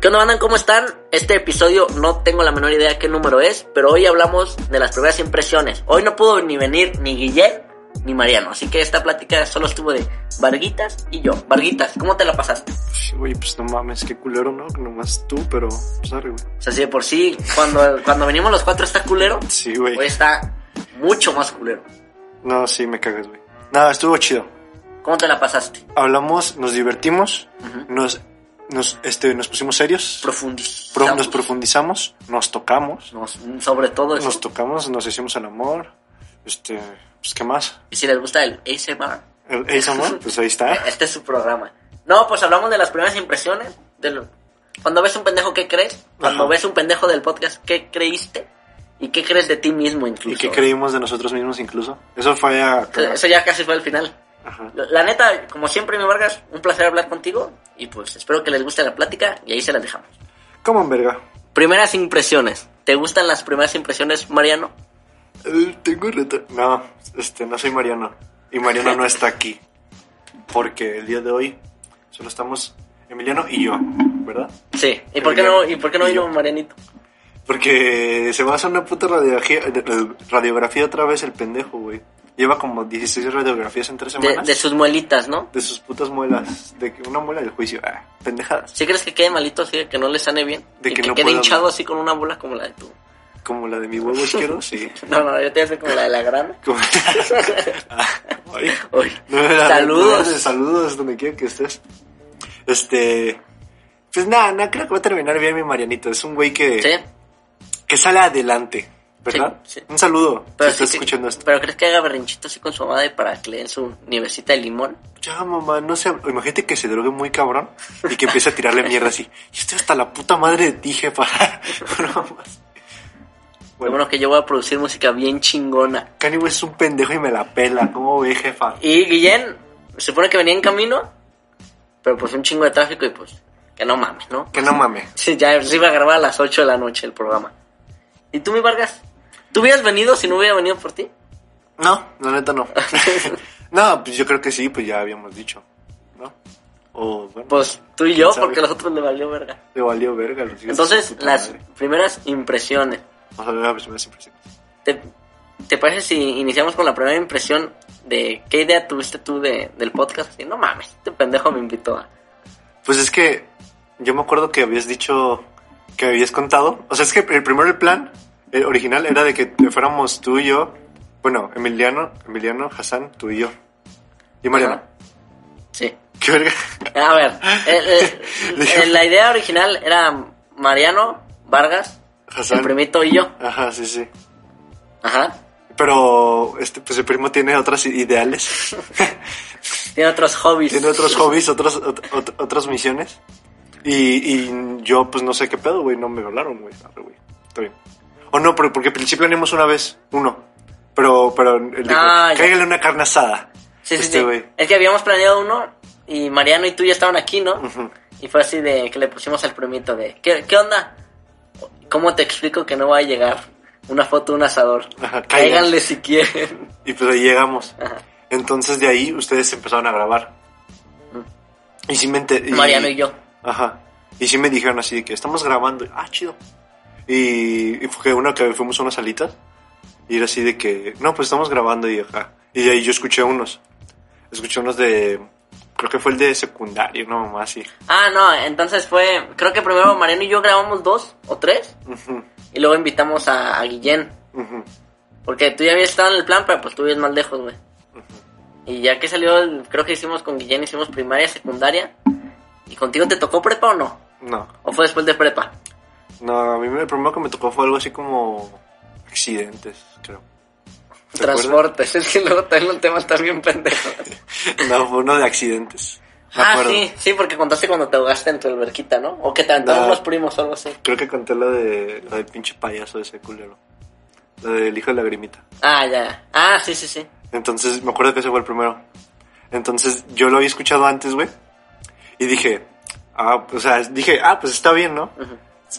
¿Qué onda, bandan? ¿Cómo están? Este episodio no tengo la menor idea qué número es, pero hoy hablamos de las primeras impresiones. Hoy no pudo ni venir ni Guillén ni Mariano, así que esta plática solo estuvo de Varguitas y yo. Varguitas, ¿cómo te la pasaste? Güey, pues no mames, qué culero, ¿no? Nomás tú, pero pues arre, güey. O sea, si de por sí, cuando, cuando venimos los cuatro está culero, Sí, güey. hoy está mucho más culero. No, sí, me cagas, güey. Nada, estuvo chido. ¿Cómo te la pasaste? Hablamos, nos divertimos, nos, nos, este, nos pusimos serios, Profundizamos. pro- nos profundizamos, nos tocamos, Nos- sobre todo eso. nos tocamos, nos hicimos el amor, este, pues, ¿qué más? Y si les gusta el ASMR, El, ¿ese amor? Pues ahí está. este es su programa. No, pues hablamos de las primeras impresiones. de lo- Cuando ves un pendejo, ¿qué crees? Cuando Ajá. ves un pendejo del podcast, ¿qué creíste? ¿Y qué crees de ti mismo ¿Y incluso? qué creímos de nosotros mismos incluso? Eso fue a... Eso ya casi fue el final. Ajá. La neta, como siempre, mi Vargas, un placer hablar contigo. Y pues espero que les guste la plática y ahí se las dejamos. ¿Cómo en verga? Primeras impresiones. ¿Te gustan las primeras impresiones, Mariano? Eh, tengo reto. No, este, no soy Mariano. Y Mariano no está aquí. Porque el día de hoy solo estamos Emiliano y yo, ¿verdad? Sí. ¿Y por qué no, y por qué no vino Marianito? Porque se va a hacer una puta radiografía, radiografía otra vez el pendejo, güey. Lleva como 16 radiografías en tres semanas. de sus muelitas, ¿no? de sus putas muelas. De que una muela del juicio. Ah, pendejadas. ¿Sí crees que quede malito así, que no le sane bien? De que que, no quede hinchado así con una bola como la de tu... Como la de mi huevo izquierdo, sí. No, no, yo te voy a hacer como la de la grana. Ay. Uy, No, era- Saludos. no, saludos donde quiera que estés. Este. Pues nada, no creo que va a terminar bien mi Marianito. Es un güey que, Sí, que sale adelante, ¿verdad? Sí, sí. Un saludo pero, si estás que- escuchando esto. pero ¿crees que haga berrinchito así con su madre para que le den su nievecita de limón? Ya, mamá, no sé. Imagínate que se drogue muy cabrón y que empiece a tirarle mierda así. Yo estoy hasta la puta madre de ti, jefa. No más. Bueno, bueno que yo voy a producir música bien chingona. Kanye West es un pendejo y me la pela. ¿Cómo ve, jefa? Y Guillén, se supone que venía en camino, pero pues un chingo de tráfico y pues, que no mames, ¿no? Que no mames. Sí, ya se iba a grabar a las 8 de la noche el programa. ¿Y tú, mi Vargas? ¿Tú hubieras venido si no hubiera venido por ti? No, la neta no. no, pues yo creo que sí, pues ya habíamos dicho. ¿No? O bueno. Pues tú y yo, porque a los otros le valió verga. Le valió verga. Entonces, las madre. primeras impresiones. Vamos a ver las primeras impresiones. ¿Te, te parece si iniciamos con la primera impresión de qué idea tuviste tú de, del podcast? Así, no mames, este pendejo me invitó a... Pues es que yo me acuerdo que habías dicho que habías contado. O sea, es que el primero el plan el original era de que fuéramos tú y yo. Bueno, Emiliano, Emiliano, Hassan, tú y yo. Y Mariana. Ajá. Sí. ¿Qué verga? A ver, el- el- el- la idea original era Mariano, Vargas, Hassan. el primito y yo. Ajá, sí, sí. Ajá. Pero este, pues el primo tiene otras ideales. Tiene otros hobbies. tiene otros hobbies, otros, ot- ot- otras misiones. Y, y yo, pues no sé qué pedo, güey. No me hablaron, güey. Está bien. O no, pero porque al principio planeamos una vez, uno. Pero, pero dijo, Ah, ya. cáigale una carne asada. Sí, sí, este sí. güey. Es que habíamos planeado uno y Mariano y tú ya estaban aquí, ¿no? Ujú. Y fue así de que le pusimos al primito de, ¿qué, qué onda? ¿Cómo te explico que no va a llegar una foto de un asador? Ajá, cáiganle. Si quieren. Y pues ahí llegamos. Ajá. Entonces de ahí ustedes empezaron a grabar. Y sí me enter- Mariano y yo. Ajá. Y sí me dijeron así de que estamos grabando. Ah, chido. Y, y fue una que fuimos a unas salitas. Y era así de que, no, pues estamos grabando y ajá. Y de ahí yo escuché unos. Escuché unos de, creo que fue el de secundario, no, mamá, así. Ah, no, entonces fue, creo que primero Mariano y yo grabamos dos o tres Ujú, y luego invitamos a, a Guillén. ujú. Porque tú ya habías estado en el plan, pero pues tú vives más lejos, güey. Y ya que salió, el- creo que hicimos con Guillén, hicimos primaria, secundaria. ¿Y contigo te tocó prepa o no? No, ¿O fue después de prepa? no, a mí me- el primero que me tocó fue algo así como accidentes, creo. Transportes, es que luego también el tema está bien pendejo. No, fue uno de accidentes. Me ah, acuerdo. sí, sí, porque contaste cuando te ahogaste en tu alberquita, ¿no? O que te aventaron No. unos primos o algo así. Creo que conté la de la del pinche payaso ese culero. La del hijo de lagrimita. Ah, ya. Ah, sí, sí, sí. Entonces, me acuerdo que ese fue el primero. Entonces, yo lo había escuchado antes, güey. Y dije, ah, o sea, dije, ah, pues está bien, ¿no?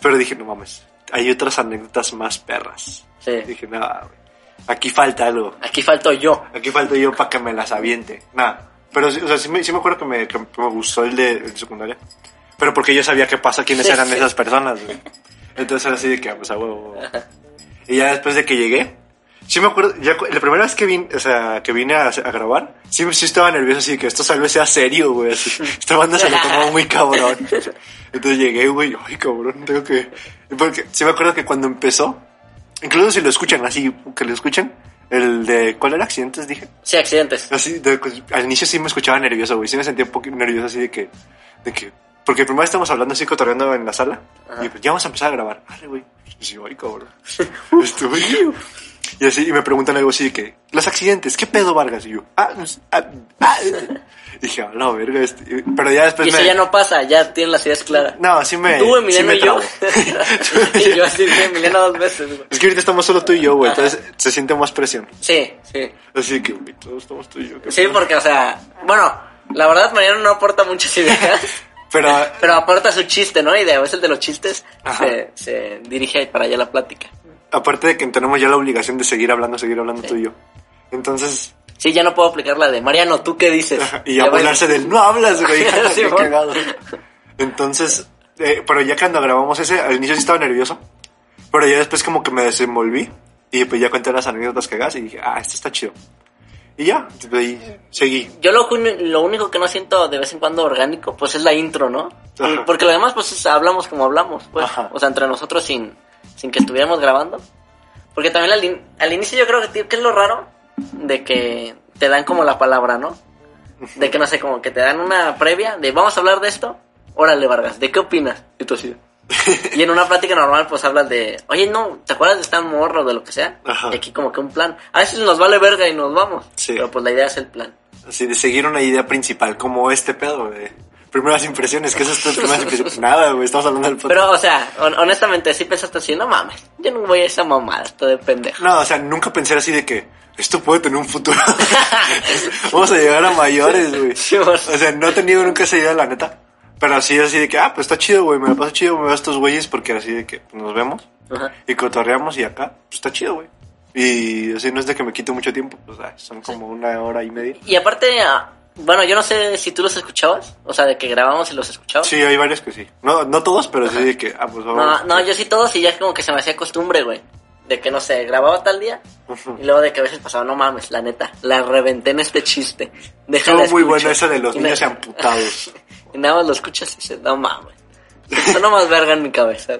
Pero dije, no mames, hay otras anécdotas más perras. Sí. Dije, nada, güey. Aquí falta algo. Aquí falto yo. Aquí falta yo para que me las aviente. Nada. Pero o sea, sí me, sí me acuerdo que me, que me gustó el de, el secundaria. Pero porque yo sabía qué pasa, quiénes eran esas personas, güey. Entonces era así de que, pues a huevo. Y ya después de que llegué, sí me acuerdo, ya la primera vez que vine, o sea, que vine a, a grabar, sí, sí estaba nervioso, así de que esto tal vez sea serio, güey. Así, esta banda se lo tomó muy cabrón. Entonces llegué, güey, ay, cabrón, tengo que... Porque sí me acuerdo que cuando empezó, incluso si lo escuchan así, que lo escuchan, el de, ¿cuál era? Accidentes, dije. Sí, accidentes. Así, de- pues, al inicio sí me escuchaba nervioso, güey. Sí me sentía un poco nervioso así de que, de que, porque primero estamos hablando así cotorreando en la sala y pues ya vamos a empezar a grabar. Vale, güey. Y yo, ay, cabrón. Estuve y así, y me preguntan algo así de que, los accidentes, ¿qué pedo, Vargas? Y yo, ah, ah, ah. Dije, a la verga, este. Pero ya después Y eso me. ya no pasa, ya tienen las ideas claras. No, sí me. Tú, sí Emiliano me y yo. y yo así, sí, Emiliano dos veces, güey. Es que ahorita estamos solo tú y yo, güey. Entonces se siente más presión. Sí, sí. Así que, güey, todos estamos tú y yo. Sí, porque, o sea, bueno, la verdad Mariano no aporta muchas ideas, Pero, pero aporta su chiste, ¿no? Y de a veces de los chistes se, se dirige para allá la plática. aparte de que tenemos ya la obligación de seguir hablando, seguir hablando Sí. tú y yo. Entonces, Sí, ya no puedo aplicar la de Mariano, ¿tú qué dices? y a burlarse del no hablas, güey. Sí. Entonces, eh, pero ya cuando grabamos ese, al inicio sí estaba nervioso, pero ya después como que me desenvolví y pues ya conté las anécdotas cagadas y dije, ah, esto está chido. Y ya, seguí. Yo lo, lo único que no siento de vez en cuando orgánico, pues es la intro, ¿no? Ajá. Porque lo demás, pues es- hablamos como hablamos, pues. Ajá. O sea, entre nosotros sin, sin que estuviéramos grabando. Porque también al, in- al inicio yo creo que, tío, que es lo raro de que te dan como la palabra, ¿no? De que no sé, como que te dan una previa de vamos a hablar de esto. Órale, Vargas, ¿de qué opinas? Y tú así. Y en una plática normal, pues hablas de, oye, no, ¿te acuerdas de estar morro de lo que sea? Ajá. Y aquí como que un plan. A veces nos vale verga y nos vamos. Sí. Pero pues la idea es el plan. Así de seguir una idea principal, como este pedo de primeras impresiones, que eso es primeras impresiones. Nada, güey, estamos hablando del podcast. Pero, o sea, hon- honestamente, sí pensaste así, no mames, yo no voy a esa mamada, esto de pendejo. No, o sea, nunca pensé así de que esto puede tener un futuro. Vamos a llegar a mayores, güey. Sí, pues. O sea, no he tenido nunca esa idea, la neta. Pero así, así de que, ah, pues está chido, güey, me la paso chido, me veo a estos güeyes porque así de que nos vemos Ajá. y cotorreamos y acá, pues está chido, güey. Y así no es de que me quite mucho tiempo, pues ah, son como una hora y media. Y aparte, ah, bueno, yo no sé si tú los escuchabas, o sea, de que grabamos y los escuchabas. Sí, hay varios que sí. No, no todos, pero sí de que, ah, pues vamos. No, no, yo sí todos y ya como que se me hacía costumbre, güey. De que, no sé, grababa tal día y luego de que a veces pasaba, no mames, la neta, la reventé en este chiste. Déjala Estuvo muy escucho". bueno esa de los niños amputados. Y nada más lo escuchas y dices, no mames. Eso más verga en mi cabeza.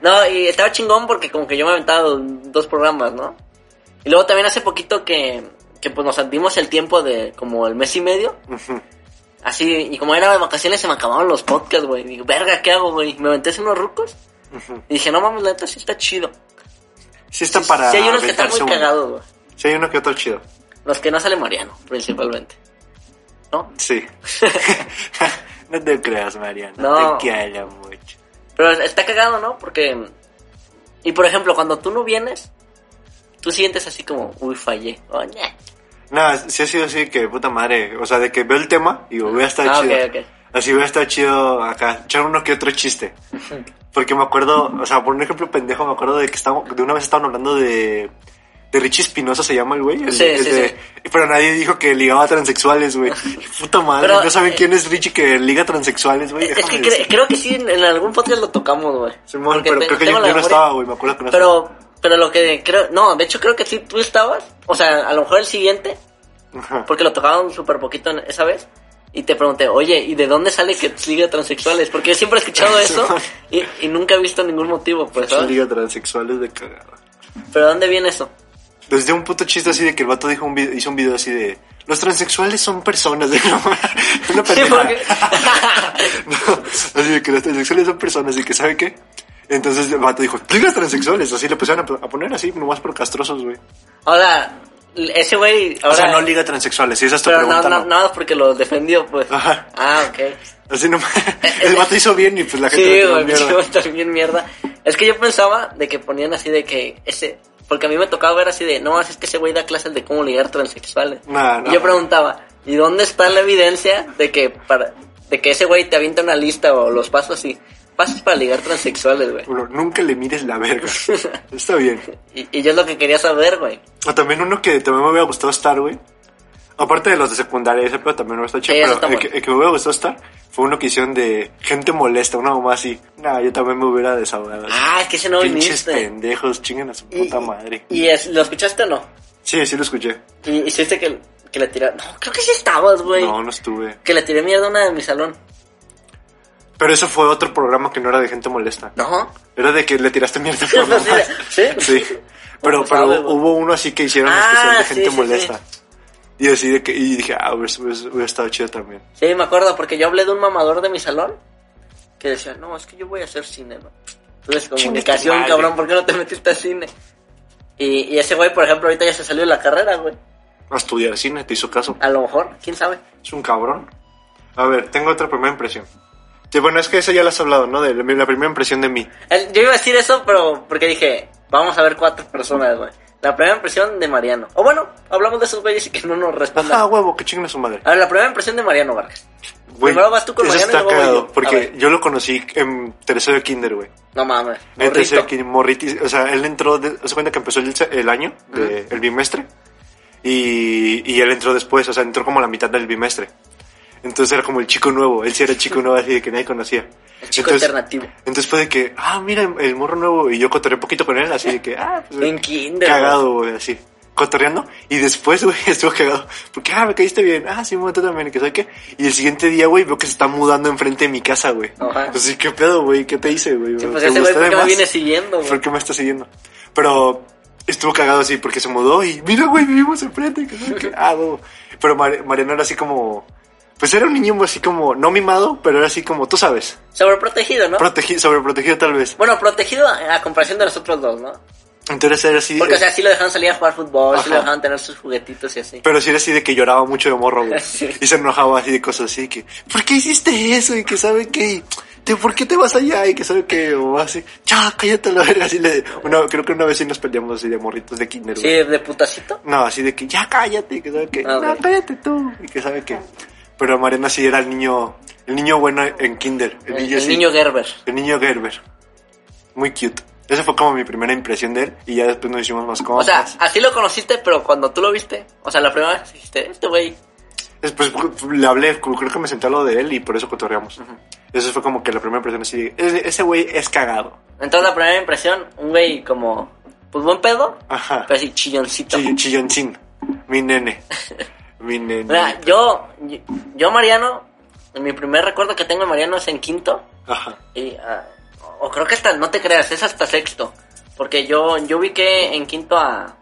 No, y estaba chingón porque como que yo me aventaba do- dos programas, ¿no? Y luego también hace poquito que, que pues nos dimos el tiempo de como el mes y medio. Así, y como era de vacaciones se me acabaron los podcasts, güey. Digo, verga, ¿qué hago, güey? Me aventé hace unos rucos. Y dije, no mames, la neta sí está chido. Sí está Sí, para sí hay unos que están muy cagados, güey. Sí hay uno que otro chido. Los que no sale Mariano, principalmente. ¿No? Sí. no te creas, Mariano. No. Te quiero mucho. Pero está cagado, ¿no? Porque... Y por ejemplo, cuando tú no vienes, tú sientes así como, uy, fallé. Oh, ñe. No, sí ha sido así que puta madre. O sea, de que veo el tema y digo, voy a estar Ah, chido. ok, ok. Así voy a estar chido acá. Echar uno que otro chiste. Porque me acuerdo, o sea, por un ejemplo pendejo, me acuerdo de que estábamos, de una vez estaban hablando de. De Richie Espinosa se llama el güey. el- Sí, el sí, de- sí. Pero nadie dijo que ligaba transexuales, güey. Puta madre, Pero, no saben eh, quién es Richie que liga transexuales, güey. Es que cre- creo que sí, en, en algún podcast lo tocamos, güey. Simón, pero creo que yo, no estaba, güey, me acuerdo que no Pero, pero lo que creo, no, de hecho creo que sí tú estabas, o sea, a lo mejor el siguiente, estaba. Ajá. porque lo tocaban súper poquito esa vez, y te pregunté, oye, ¿y de dónde sale que sigue transexuales? Porque yo siempre he escuchado eso y, y nunca he visto ningún motivo, pues, ¿sabes? liga transexuales de cagada. Pero ¿de dónde viene eso? Desde un puto chiste así de que el vato dijo un video, hizo un video así de los transexuales son personas de una Sí, porque- No, así de que los transexuales son personas y que sabe qué. Entonces el vato dijo, ligas transexuales, así le empezaron a, a poner así, nomás por castrosos, güey. Ahora, ese güey, ahora... O sea, no liga transexuales, si esa es tu Pero no, pregunta, no, no. nada más porque lo defendió, pues. Ajá. Ah, ok. Así no El vato hizo bien y pues la gente Sí, güey, mierda. sí, va a estar bien mierda. Es que yo pensaba de que ponían así de que ese... Porque a mí me tocaba ver así de, no, es que ese güey da clases de cómo ligar transexuales. Nah, no. Y yo preguntaba, ¿y dónde está la evidencia de que para de que ese güey te avienta una lista o los pasos así pases para ligar transexuales, güey. Uno, nunca le mires la verga. Está bien. Y, y yo es lo que quería saber, güey. O también uno que también me hubiera gustado estar, güey. Aparte de los de secundaria, ese pero también me está chido. Sí, pero está el, bueno. que, el que me hubiera gustado estar fue uno que hicieron de gente molesta, una mamá así. Nah, yo también me hubiera desahogado. Ah, es que ese no Pinches viniste. pendejos, chinguen a su Y, puta madre. y es- ¿lo escuchaste o no? Sí, sí lo escuché. Y hiciste que, que le tiré... No, creo que sí estabas, güey. No, no estuve. Que le tiré mierda a una de mi salón. Pero eso fue otro programa que no era de gente molesta. No. Era de que le tiraste mierda a Sí, tu mamá. ¿sí? Sí. Pero, ¿Cómo pero sabe, güey? hubo uno así que hicieron Ah, especial de sí, gente sí, molesta. Y así de que, y dije, ah, hubiera, estado chido también. Sí, me acuerdo, porque yo hablé de un mamador de mi salón que decía, no, es que yo voy a hacer cine, ¿no? Tú eres comunicación, cabrón, ¿por qué no te metiste a cine? Y, y ese güey, por ejemplo, ahorita ya se salió de la carrera, güey. A estudiar cine, te hizo caso. A lo mejor, quién sabe. Es un cabrón. A ver, tengo otra primera impresión. Sí, bueno, es que esa ya la has hablado, ¿no? De la, primera impresión de mí. Yo iba a decir eso, pero porque dije, vamos a ver cuatro personas, güey. La primera impresión de Mariano. O bueno, hablamos de esos güeyes y que no nos Ah, respondan. huevo, que chinguen a su madre. A ver, la primera impresión de Mariano Vargas. Güey, Primero vas tú con eso Mariano y está luego voy yo. A porque ver. yo lo conocí en tercero de kinder, güey. No mames, En tercero morrito. de kinder, morriti, o sea, él entró, de, se cuenta que empezó el, el año, de- el bimestre, y, y él entró después, o sea, entró como a la mitad del bimestre. Entonces era como el chico nuevo, él sí era el chico nuevo así de que nadie conocía. El chico entonces, alternativo. entonces fue de que, ah, mira, el, morro nuevo, y yo cotorreé un poquito con él, así de que, ah, pues, En kinder, Cagado, güey, así. Cotorreando. Y después, güey, estuvo cagado. Porque, ah, me caíste bien. Ah, sí, tú también. Que sabe qué. Y el siguiente día, güey, veo que se está mudando enfrente de mi casa, güey. Ajá. Pues ¿qué pedo, güey? ¿Qué te hice, güey? Sí, pues ¿Te ese güey, ¿por qué me viene siguiendo, güey? ¿Por qué me está siguiendo? Pero estuvo cagado así porque se mudó y, mira, güey, vivimos enfrente. que. Ah, güey. Pero Mar- Mariano era así como... Pues era un niño así como, no mimado, pero era así como, tú sabes, Sobreprotegido, ¿no? protegido, sobreprotegido tal vez. Bueno, protegido a, comparación de los otros dos, ¿no? Entonces era así... Porque, o sea, sí lo dejaban salir a jugar fútbol, sí Ajá. lo dejaban tener sus juguetitos y así. Pero sí era así de que lloraba mucho de morro, güey. Sí. Y se enojaba así de cosas así que, ¿por qué hiciste eso? Y que sabe qué, ¿De ¿por qué te vas allá? Y que sabe que, o así, ya, cállate la verga. Así le, una, creo que una vez sí nos peleamos así de morritos de kinder, Sí, güey. de putacito. No, así de que, ya cállate, y que sabe que, Ah, no, cállate tú. Y que sabe que, pero Mariana sí era el niño, el niño bueno en kinder. El, El, niño, el sí, niño Gerber. el niño Gerber. Muy cute. Esa fue como mi primera impresión de él y ya después nos hicimos más O cosas. sea, así lo conociste, pero cuando tú lo viste, o sea, la primera vez dijiste, este güey, Después le hablé, creo que me senté a lo de él y por eso cotorreamos. Eso fue como que la primera impresión así, "Ese- ese güey es cagado. entonces la primera impresión, un güey como, pues buen pedo, Ajá. pero así chilloncito. Chill- chilloncín. Mi nene. Mi yo, yo Mariano, mi primer recuerdo que tengo de Mariano es en quinto, Ajá. y, ah, o creo que hasta, no te creas, es hasta sexto, porque yo, yo ubiqué en quinto a,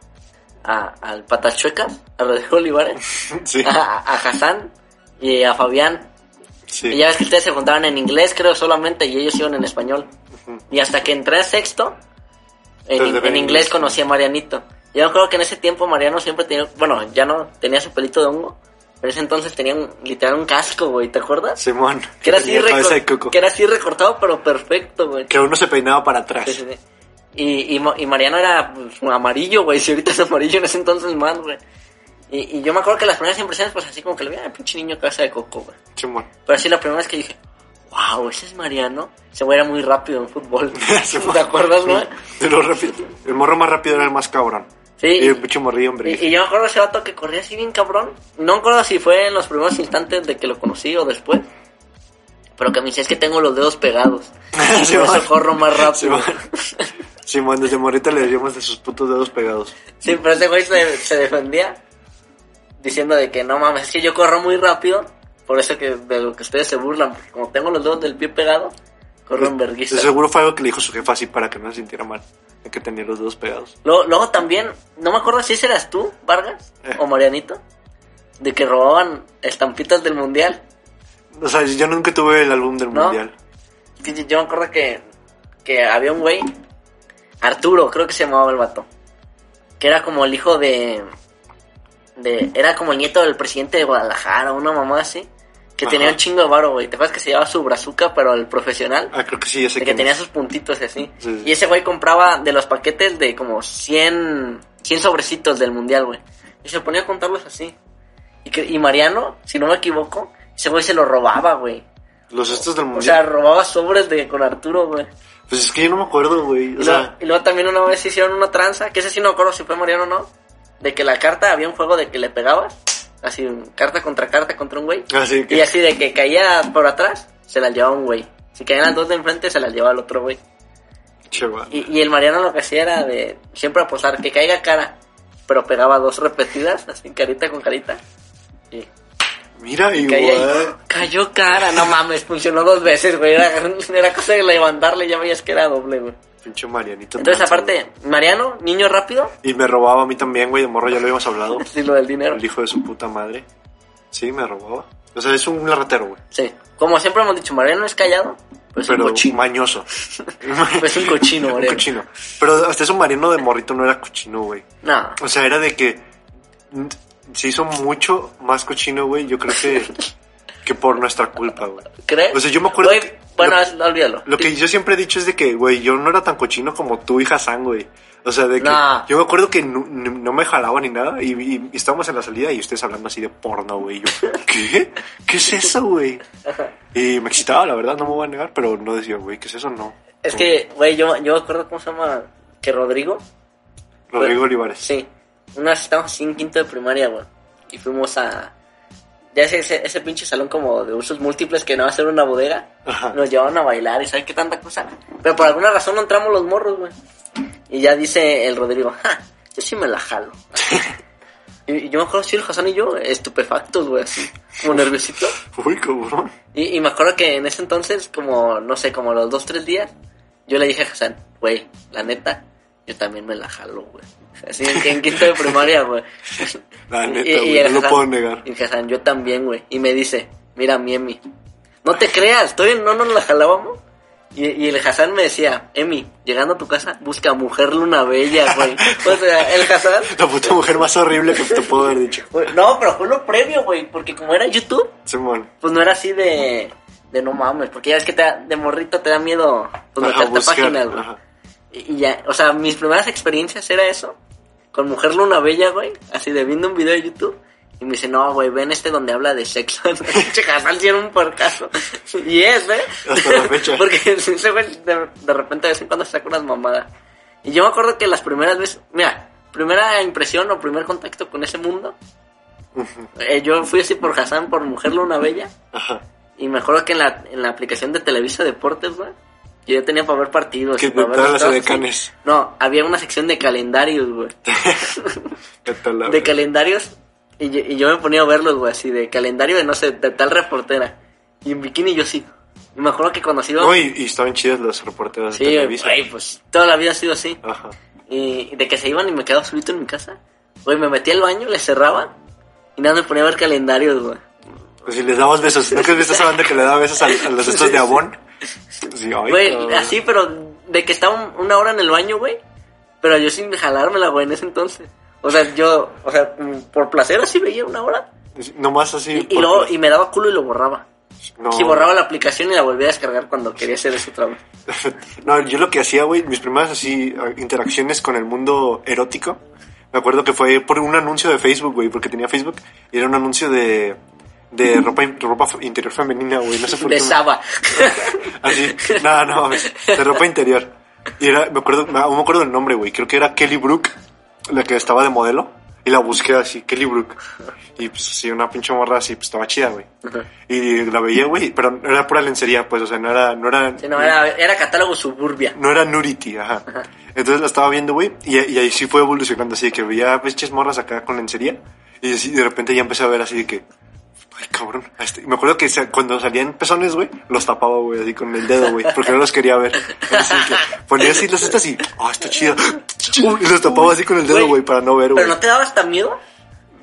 a al Patachuecas, a Rodrigo Olivares, Sí. a, a Hassan y a Fabián. Sí. Y ya ves que ustedes se juntaban en inglés, creo solamente, y ellos iban en español. Y hasta que entré a sexto, en, Entonces, en en inglés inglés. conocí a Marianito. Yo me acuerdo que en ese tiempo Mariano siempre tenía, bueno, ya no tenía su pelito de hongo, pero en ese entonces tenía un, literal un casco, güey, ¿te acuerdas? Simón. Que era, así recor- que era así recortado, pero perfecto, güey. Que uno se peinaba para atrás. Sí, sí, sí. Y, y, Mariano era pues, amarillo, güey. Si ahorita es amarillo, en ese entonces más, güey. Y, y yo me acuerdo que las primeras impresiones, pues así como que le veía, pinche niño cabeza de coco, güey. Simón. Pero así la primera vez que dije, wow, ese es Mariano. Ese güey era muy rápido en fútbol. ¿Te acuerdas, güey? De lo rápido. El morro más rápido era el más cabrón. Sí. Y pinche morrillo, hombre. y yo me acuerdo de ese vato que corría así bien cabrón. No me acuerdo si fue en los primeros instantes de que lo conocí o después. Pero que me dice, es que tengo los dedos pegados. Y por eso corro más rápido. Simón. Simón, desde morrita le decíamos de sus putos dedos pegados. Sí, pero ese güey se, se defendía diciendo de que no mames, es que yo corro muy rápido, por eso que de lo que ustedes se burlan, porque como tengo los dedos del pie pegados, corro en vergüenza. Seguro fue algo que le dijo su jefa así para que no se sintiera mal. De que tenía los dedos pegados. Luego, luego también, no me acuerdo si ese eras tú, Vargas, Eh. o Marianito, de que robaban estampitas del mundial. O sea, yo nunca tuve el álbum del ¿No? mundial. Yo me acuerdo que, que había un güey, Arturo, creo que se llamaba el vato, que era como el hijo de, de era como el nieto del presidente de Guadalajara, una mamá así, que Ajá. tenía un chingo de varo, güey. ¿Te acuerdas que se llamaba su brazuca, pero el profesional? Ah, creo que sí, De que tenía es. sus puntitos y así. Sí, sí. Y ese güey compraba de los paquetes de como 100, 100 sobrecitos del mundial, güey. Y se ponía a contarlos así. Y, que, y Mariano, si no me equivoco, ese güey se lo robaba, güey. Los estos del O mundial. sea, robaba sobres de con Arturo, güey. pues es que yo no me acuerdo, güey. Y, O luego, sea, y luego también una vez hicieron una tranza, que ese sí no me acuerdo si fue Mariano o no, de que la carta, había un juego de que le pegabas, así, carta contra carta contra un güey. así que. Y así de que caía por atrás, se la llevaba un güey. Si caían las dos de enfrente, se las llevaba el otro güey. Y, y el Mariano lo que hacía era de siempre apostar que caiga cara, pero pegaba dos repetidas, así carita con carita. Y Mira, y igual. cayó cara, no mames, funcionó dos veces, güey. Era, era cosa de levantarle, ya veías que era doble, güey. Pinche Marianito. Entonces, manso, aparte, Mariano, niño rápido. Y me robaba a mí también, güey. De morro ya lo habíamos hablado. sí, lo del dinero. El hijo de su puta madre. Sí, me robaba. O sea, es un ratero, güey. Sí, como siempre hemos dicho, Mariano es callado, pues es un Pero cochino. mañoso. Pues un cochino, un Mariano. cochino. Pero hasta eso Mariano de morrito no era cochino, güey. No, O sea, era de que se hizo mucho más cochino, güey. Yo creo que, que por nuestra culpa, güey. ¿crees? O sea, yo me acuerdo Güey, que- bueno, lo- olvídalo. Lo que yo siempre he dicho es de que, güey, yo no era tan cochino como tú y Hassan, güey. O sea, de que Nah. yo me acuerdo que no, me jalaba ni nada y, y- y estábamos en la salida y ustedes hablando así de porno, güey. Yo, ¿qué? ¿Qué es eso, güey? Y me excitaba, la verdad, no me voy a negar, pero no decía, güey, ¿qué es eso? No. Es No. que, güey, yo, yo me acuerdo cómo se llama, que Rodrigo, Rodrigo Olivares. sí, una vez estábamos así en quinto de primaria, güey, y fuimos a, ya ese, ese, ese pinche salón como de usos múltiples que no va a ser una bodega, Ajá. nos llevaban a bailar y sabes qué tanta cosa, pero por alguna razón no entramos los morros, güey, y ya dice el Rodrigo, ja, yo sí me la jalo, y, y yo me acuerdo, sí, el Hassan y yo, estupefactos, güey, así, como nerviosito, Uy, cabrón. y, y me acuerdo que en ese entonces, como, no sé, como los dos, tres días, yo le dije a Hassan, güey, la neta, yo también me la jalo, güey. Así en, en quinto de primaria, güey. La neta, y- y güey, el no lo puedo negar. Y Hassan, yo también, güey. Y me dice, mira, Miemi, no te creas, estoy, no nos la jalábamos. Y, y el Hassan me decía, Emi, llegando a tu casa, busca mujer luna bella, güey. O sea, el Hassan... La puta mujer más horrible que te puedo haber dicho. No, pero fue lo previo, güey, porque como era YouTube, Simón. pues no era así de, de no mames, porque ya ves que te da- de morrito te da miedo pues meterte páginas, güey. y ya, o sea, mis primeras experiencias era eso, con Mujer Luna Bella, güey, así de viendo un video de YouTube. Y me dice, no, güey, ven este donde habla de sexo. Che, Hassan sí era un porcazo. Y es, ¿ves? Hasta la fecha. Porque ese güey de, de repente de vez en cuando saca unas mamadas. Y yo me acuerdo que las primeras veces, mira, primera impresión o primer contacto con ese mundo, eh, yo fui así por Hassan, por Mujer Luna Bella. Ajá. Y me acuerdo que en la, en la aplicación de Televisa Deportes, güey, yo tenía para ver partidos. Que para ver las edecanes. sí. No, había una sección de calendarios, güey. ¿Qué tal la De calendarios. Y yo, y yo me ponía a verlos, güey, así de calendario de, no sé, de tal reportera. Y en bikini yo sí. Y me acuerdo que cuando se iba... No, y, y estaban chidas las reporteras de sí, Televisa. güey, pues toda la vida ha sido así. Ajá. Y de que se iban y me quedaba solito en mi casa. Güey, me metía al baño, le cerraba. Y nada, me ponía a ver calendarios, güey. Pues si les dabas besos. ¿No que has visto esa banda que le da besos a, a los estos de Avon? Sí, ay, Güey, cabrón. así, pero de que estaba un- una hora en el baño, güey. Pero yo sin jalármela, güey, en ese entonces. O sea, yo, o sea, mm, por placer así veía una hora. Nomás así. Y, y luego, y me daba culo y lo borraba. No. Y borraba la aplicación y la volvía a descargar cuando quería hacer eso otra vez. No, yo lo que hacía, güey, mis primeras así interacciones con el mundo erótico, me acuerdo que fue por un anuncio de Facebook, güey, porque tenía Facebook y era un anuncio de de ropa ropa interior femenina, güey, no sé por De qué. me- Saba. Así, no, no, mames, de ropa interior. Y era, me acuerdo, me, aún me acuerdo del nombre, güey, creo que era Kelly Brook, la que estaba de modelo, y la busqué así, Kelly Brook. Y pues sí, una pinche morra así, pues estaba chida, güey. Y la veía, güey, pero era pura lencería, pues, o sea, no era, no era, Sí, no, era, era catálogo suburbia. no era nudity, ajá. Entonces la estaba viendo, güey, y, y ahí sí fue evolucionando, así de que veía pinches morras acá con lencería, y así de repente ya empecé a ver así de que, ay, cabrón. este- me acuerdo que cuando salían pezones, güey, los tapaba, güey, así con el dedo, güey, porque no los quería ver. Así que ponía así las estas y, ah, está chido. Y los tapaba así con el dedo, Güey, para no ver, güey. Pero no te daba hasta miedo.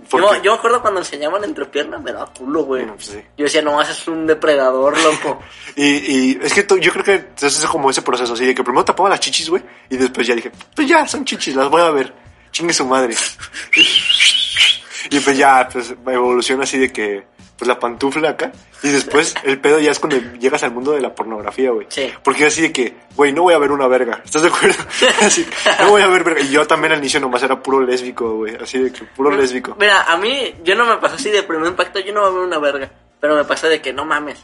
¿Por Yo, yo me acuerdo cuando enseñaban entrepiernas, me daba culo, güey. Pues sí. Yo decía, no, ese es un depredador, loco. Y, y es que yo creo que es como ese proceso, así de que primero tapaba las chichis, güey, y después ya dije, pues ya, son chichis, las voy a ver, chingue su madre. y pues ya, pues evoluciona así de que, pues la pantufla acá, y después el pedo ya es cuando llegas al mundo de la pornografía, güey. Sí. Porque así de que, güey, no voy a ver una verga, ¿estás de acuerdo? así, no voy a ver verga. Y yo también al inicio nomás era puro lésbico, güey, así de que, puro lésbico. Mira, a mí, yo no me pasó así de primer impacto, yo no voy a ver una verga. Pero me pasó de que no mames.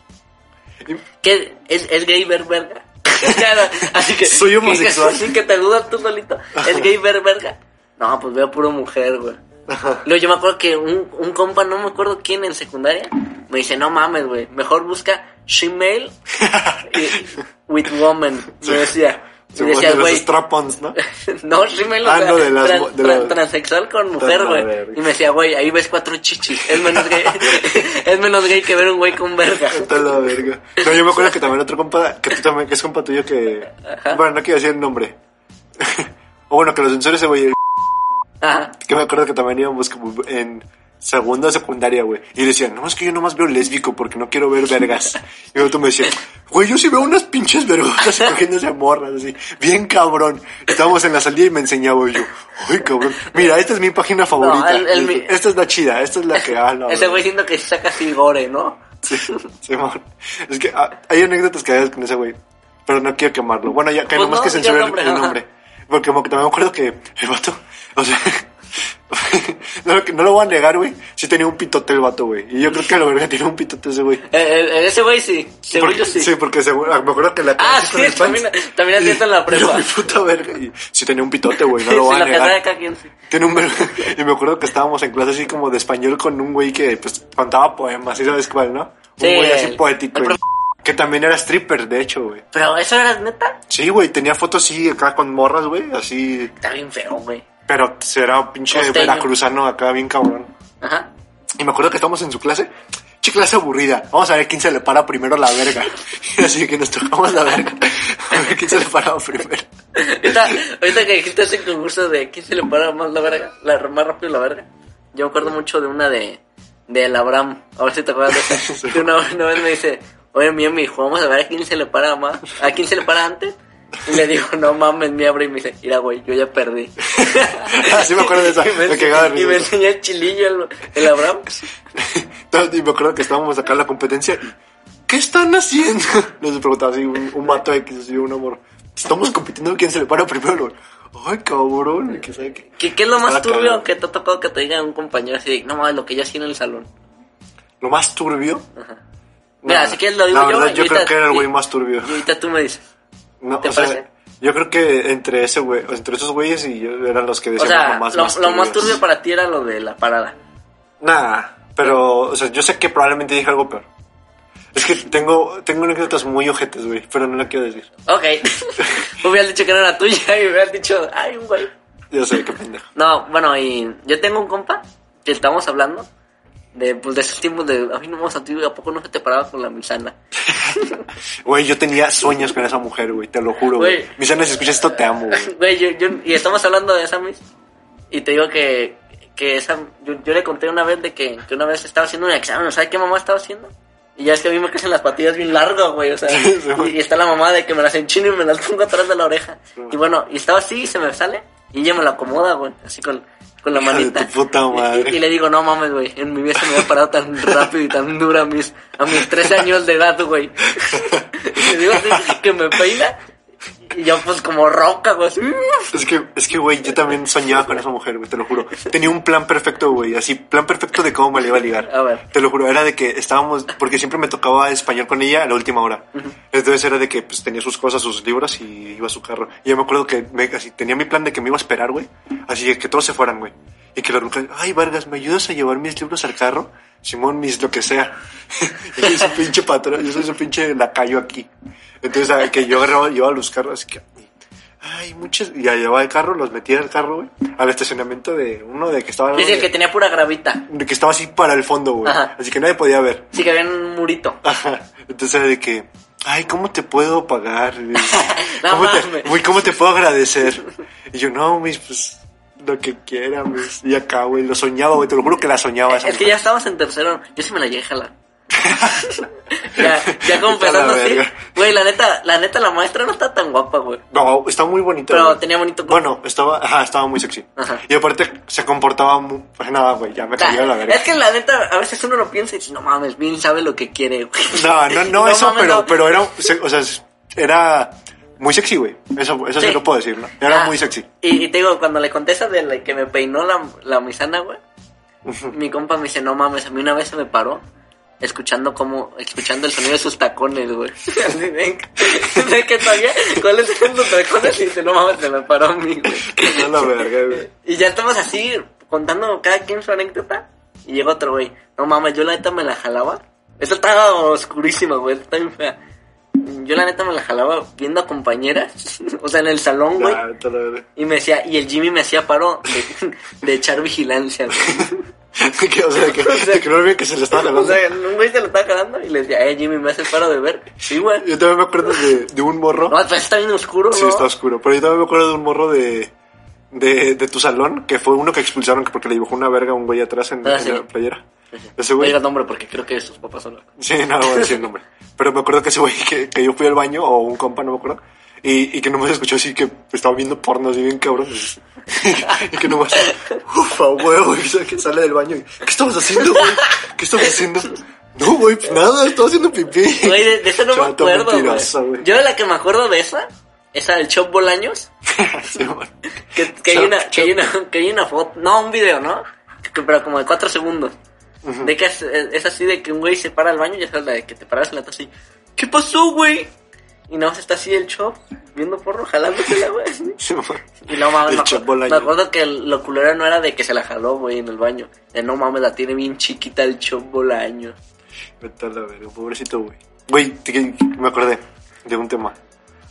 ¿Qué? ¿Es, es gay ver verga? así que, Soy homosexual. que- Así que te dudas tú solito. ¿Es gay ver verga? No, pues veo puro mujer, güey. Luego yo me acuerdo que un, un compa, no me acuerdo quién en secundaria, me dice, no mames, güey, mejor busca shemale with woman. Me decía. Se decía, güey, strap-ons, ¿no? no, shemale, o Ah, sea, no, de las de transexual con mujer, güey. Y me decía, güey, ahí ves cuatro chichis. Es menos gay, es menos gay que ver un güey con verga. Está la verga. No, yo me acuerdo que también otro compa, que tú también, que es compa tuyo que... Bueno, no quiero decir el nombre. o bueno, que los censores ese güey, Ajá. que me acuerdo que también íbamos como en segunda o secundaria, güey. Y decían, no, es que yo nomás veo lésbico porque no quiero ver vergas. Y el otro me decía, güey, yo sí veo unas pinches vergotas cogiéndose morras, así, bien cabrón. Estábamos en la salida y me enseñaba y yo, ay, cabrón. Mira, esta es mi página favorita. el- el mi- Esta es la chida, esta es la que... Ah, no, Ese güey siento que saca así gore, ¿no? Sí, Simón. Es que ah, hay anécdotas que hay con ese güey. Pero no quiero quemarlo. Bueno, ya que Pues nomás no, que diga censure el el, el nombre. Porque como que también me acuerdo que el vato, o sea, no, lo- no lo voy a negar, güey. Sí tenía un pitote el vato, güey. Y yo creo que a la verga tiene un pitote ese güey. Eh, eh, ese güey sí, según yo sí. Sí, porque seguro, me acuerdo que la Ah, sí, el pants. también- también en la prepa. mi puta verga. Y sí tenía un pitote, güey. No lo voy a la de negar. cada quien sí. Tiene un. Y me acuerdo que estábamos en clase así como de español con un güey que pues contaba poemas, ¿sí sabes cuál, no? Sí, un güey así el- poético. el que también era stripper, de hecho, güey. Pero eso era neta. Sí, güey, tenía fotos así acá con morras, güey, así. Está bien feo, güey. Pero será un pinche Costeño. veracruzano acá, bien cabrón. Ajá. Y me acuerdo que estamos en su clase. Che clase aburrida. Vamos a ver quién se le para primero la verga. Así que nos tocamos la verga. A ver quién se le paraba primero. Ahorita, ahorita que dijiste ese concurso de quién se le para más la verga, la, más rápido la verga. Yo me acuerdo mucho de una de del Abraham. A ver si te acuerdas de esa. Sí. Que una, una vez me dice, oye, mi hijo, vamos a ver a quién se le para más. ¿A quién se le para antes? Y le digo, no mames, mi abre y me dice, mira, güey, yo ya perdí. Así me acuerdo de esa. y me, Me y me enseñó el chilillo el, el Abraham. Y me acuerdo que estábamos acá en la competencia. ¿Qué están haciendo? Nos preguntaba así un, un mato X, así un amor. Estamos compitiendo quién se le para primero. Ay, cabrón. Que sabe qué. ¿Qué, qué es lo más turbio que te ha tocado que te diga un compañero así? No mames, lo que yo hacía en el salón. Lo más turbio. Mira, No, si quieres lo digo la yo. verdad, yo creo ahorita- que era el güey más turbio. Y ahorita tú me dices. No, ¿Te o sea, yo creo que entre ese güey, entre esos güeyes y yo eran los que O decían sea, lo más, lo, más lo más turbio para ti era lo de la parada. Nah, pero, o sea, yo sé que probablemente dije algo peor. Es que tengo, tengo anécdotas muy ojetes, güey, pero no la quiero decir. Ok. hubieras dicho que no era tuya y hubieras dicho, ay, un güey. Yo sé, qué pendejo. No, bueno, y yo tengo un compa que estamos hablando de, pues, de esos tiempos de, ay, no vamos a ti, ¿a poco no se te paraba con la misana? Güey, yo tenía sueños con esa mujer, güey, te lo juro, güey. Misana, si escuchas esto, te amo, güey. Yo, yo, y estamos hablando de esa mis. Y te digo que, que esa, yo, yo le conté una vez de que, que una vez estaba haciendo un examen, ¿sabes qué mamá estaba haciendo? Y ya es que a mí me crecen las patillas bien largas, güey, o sea, Sí, y, y está la mamá de que me las enchino y me las pongo atrás de la oreja. Y bueno, y estaba así y se me sale, y ella me la acomoda, güey, así con, con la manita. tu puta madre. Y, y le digo, no mames, güey, en mi vida se me había parado tan rápido y tan dura a mis, a mis 13 años de edad, güey. y le digo así, que me peina, y yo pues como roca, güey, así. Es que, es que, güey, yo también soñaba con esa mujer, güey, te lo juro. Tenía un plan perfecto, güey, así, plan perfecto de cómo me la iba a ligar. A ver. Te lo juro, era de que estábamos, porque siempre me tocaba español con ella a la última hora. Entonces era de que pues, tenía sus cosas, sus libros y iba a su carro. Y yo me acuerdo que me, así, tenía mi plan de que me iba a esperar, güey. Así que, que todos se fueran, güey. Y que la ruca, ay, Vargas, ¿me ayudas a llevar mis libros al carro? Simón, mis lo que sea. yo soy su pinche patrón, yo soy su pinche lacayo aquí. Entonces, que yo agarraba, llevaba los carros, así que, ay, muchos, y ya llevaba el carro, los metía al carro, güey, al estacionamiento de uno de que estaba, Dice que tenía pura gravita. de que estaba así para el fondo, güey. Así que nadie podía ver. Sí que había un murito. Ajá. Entonces de que, ay, ¿cómo te puedo pagar? ¿Cómo, te, güey, ¿Cómo te puedo agradecer? Y yo, no, mis, pues, lo que quiera, mis. Y acá, güey, lo soñaba, güey, te lo juro que la soñaba esa Es que ya estabas en tercero. Yo sí me la llegué a jalar. ya, ya pensando así. Güey, la neta, la neta, la maestra no está tan guapa, güey. No, estaba muy bonita. Pero güey. tenía bonito cuerpo. Bueno, estaba, ajá, estaba muy sexy. Ajá. Y aparte se comportaba muy, pues nada, güey, ya me cayó la verga. Es que la neta, a veces uno lo piensa y dice, no mames, bien sabe lo que quiere, güey. No, no, no, eso, mames, pero, no. pero era, o sea, era muy sexy, güey. Eso, eso sí. Sí. lo puedo decir, ¿no? Era Ah, muy sexy. Y, y te digo, cuando le conté esa de la que me peinó la, la misana, güey, mi compa me dice, no mames, a mí una vez se me paró escuchando como, escuchando el sonido de sus tacones, güey. De, que todavía, ¿cuáles son sus tacones? Y dice, no mames, se me paró a mí, güey. No la verga, güey. Y ya estamos así, contando cada quien su anécdota. Y llega otro güey. No mames, yo la neta me la jalaba. Esa estaba oscurísima, güey. Está bien fea. Yo la neta me la jalaba viendo a compañeras. o sea, en el salón, güey. Ya, vete a la verga. Y me decía, y el Jimmy me hacía paro de, de echar vigilancia, güey. Que, o sea, que, O sea, que no que se le estaba O jalando. sea, un güey se lo estaba jalando y le decía, eh, Jimmy, me hace paro de ver. Sí, güey. Yo también me acuerdo de, de un morro. No, pues está bien oscuro, ¿no? Sí, está oscuro. Pero yo también me acuerdo de un morro de, de, de tu salón, que fue uno que expulsaron porque le dibujó una verga a un güey atrás en, Ah, en sí. la playera. Ese No güey. diga nombre porque creo que sus papás son... Sí, no, no voy a decir el nombre. Pero me acuerdo que ese güey que, que yo fui al baño, o un compa, no me acuerdo, y, y que nomás escuchó así que estaba viendo porno así bien cabrón. y que nomás, ufa, huevo, que sale del baño y, ¿qué estabas haciendo, güey? ¿Qué estabas haciendo? No, güey, pues nada, estaba haciendo pipí. Güey, de, de eso no me Chato acuerdo, mentiroso, güey. Yo de la que me acuerdo de esa, esa del Chop Bolaños, Sí, que, que, hay una, chop. que, hay una, que hay una foto, no, un video, ¿no? Que- pero como de cuatro segundos. De que es, es así de que un güey se para al baño y ya sabes la de que te paras en la taza así. ¿Qué pasó, güey? Y nada más está así el Chop, viendo porro, jalándosela, güey. Sí, man. Y no mames, El me, acuerdo, me acuerdo que lo culero no era de que se la jaló, güey, en el baño. De no mames, la tiene bien chiquita el Chop Bolaños. Vete a la verga, pobrecito, güey. Güey, me acordé de un tema.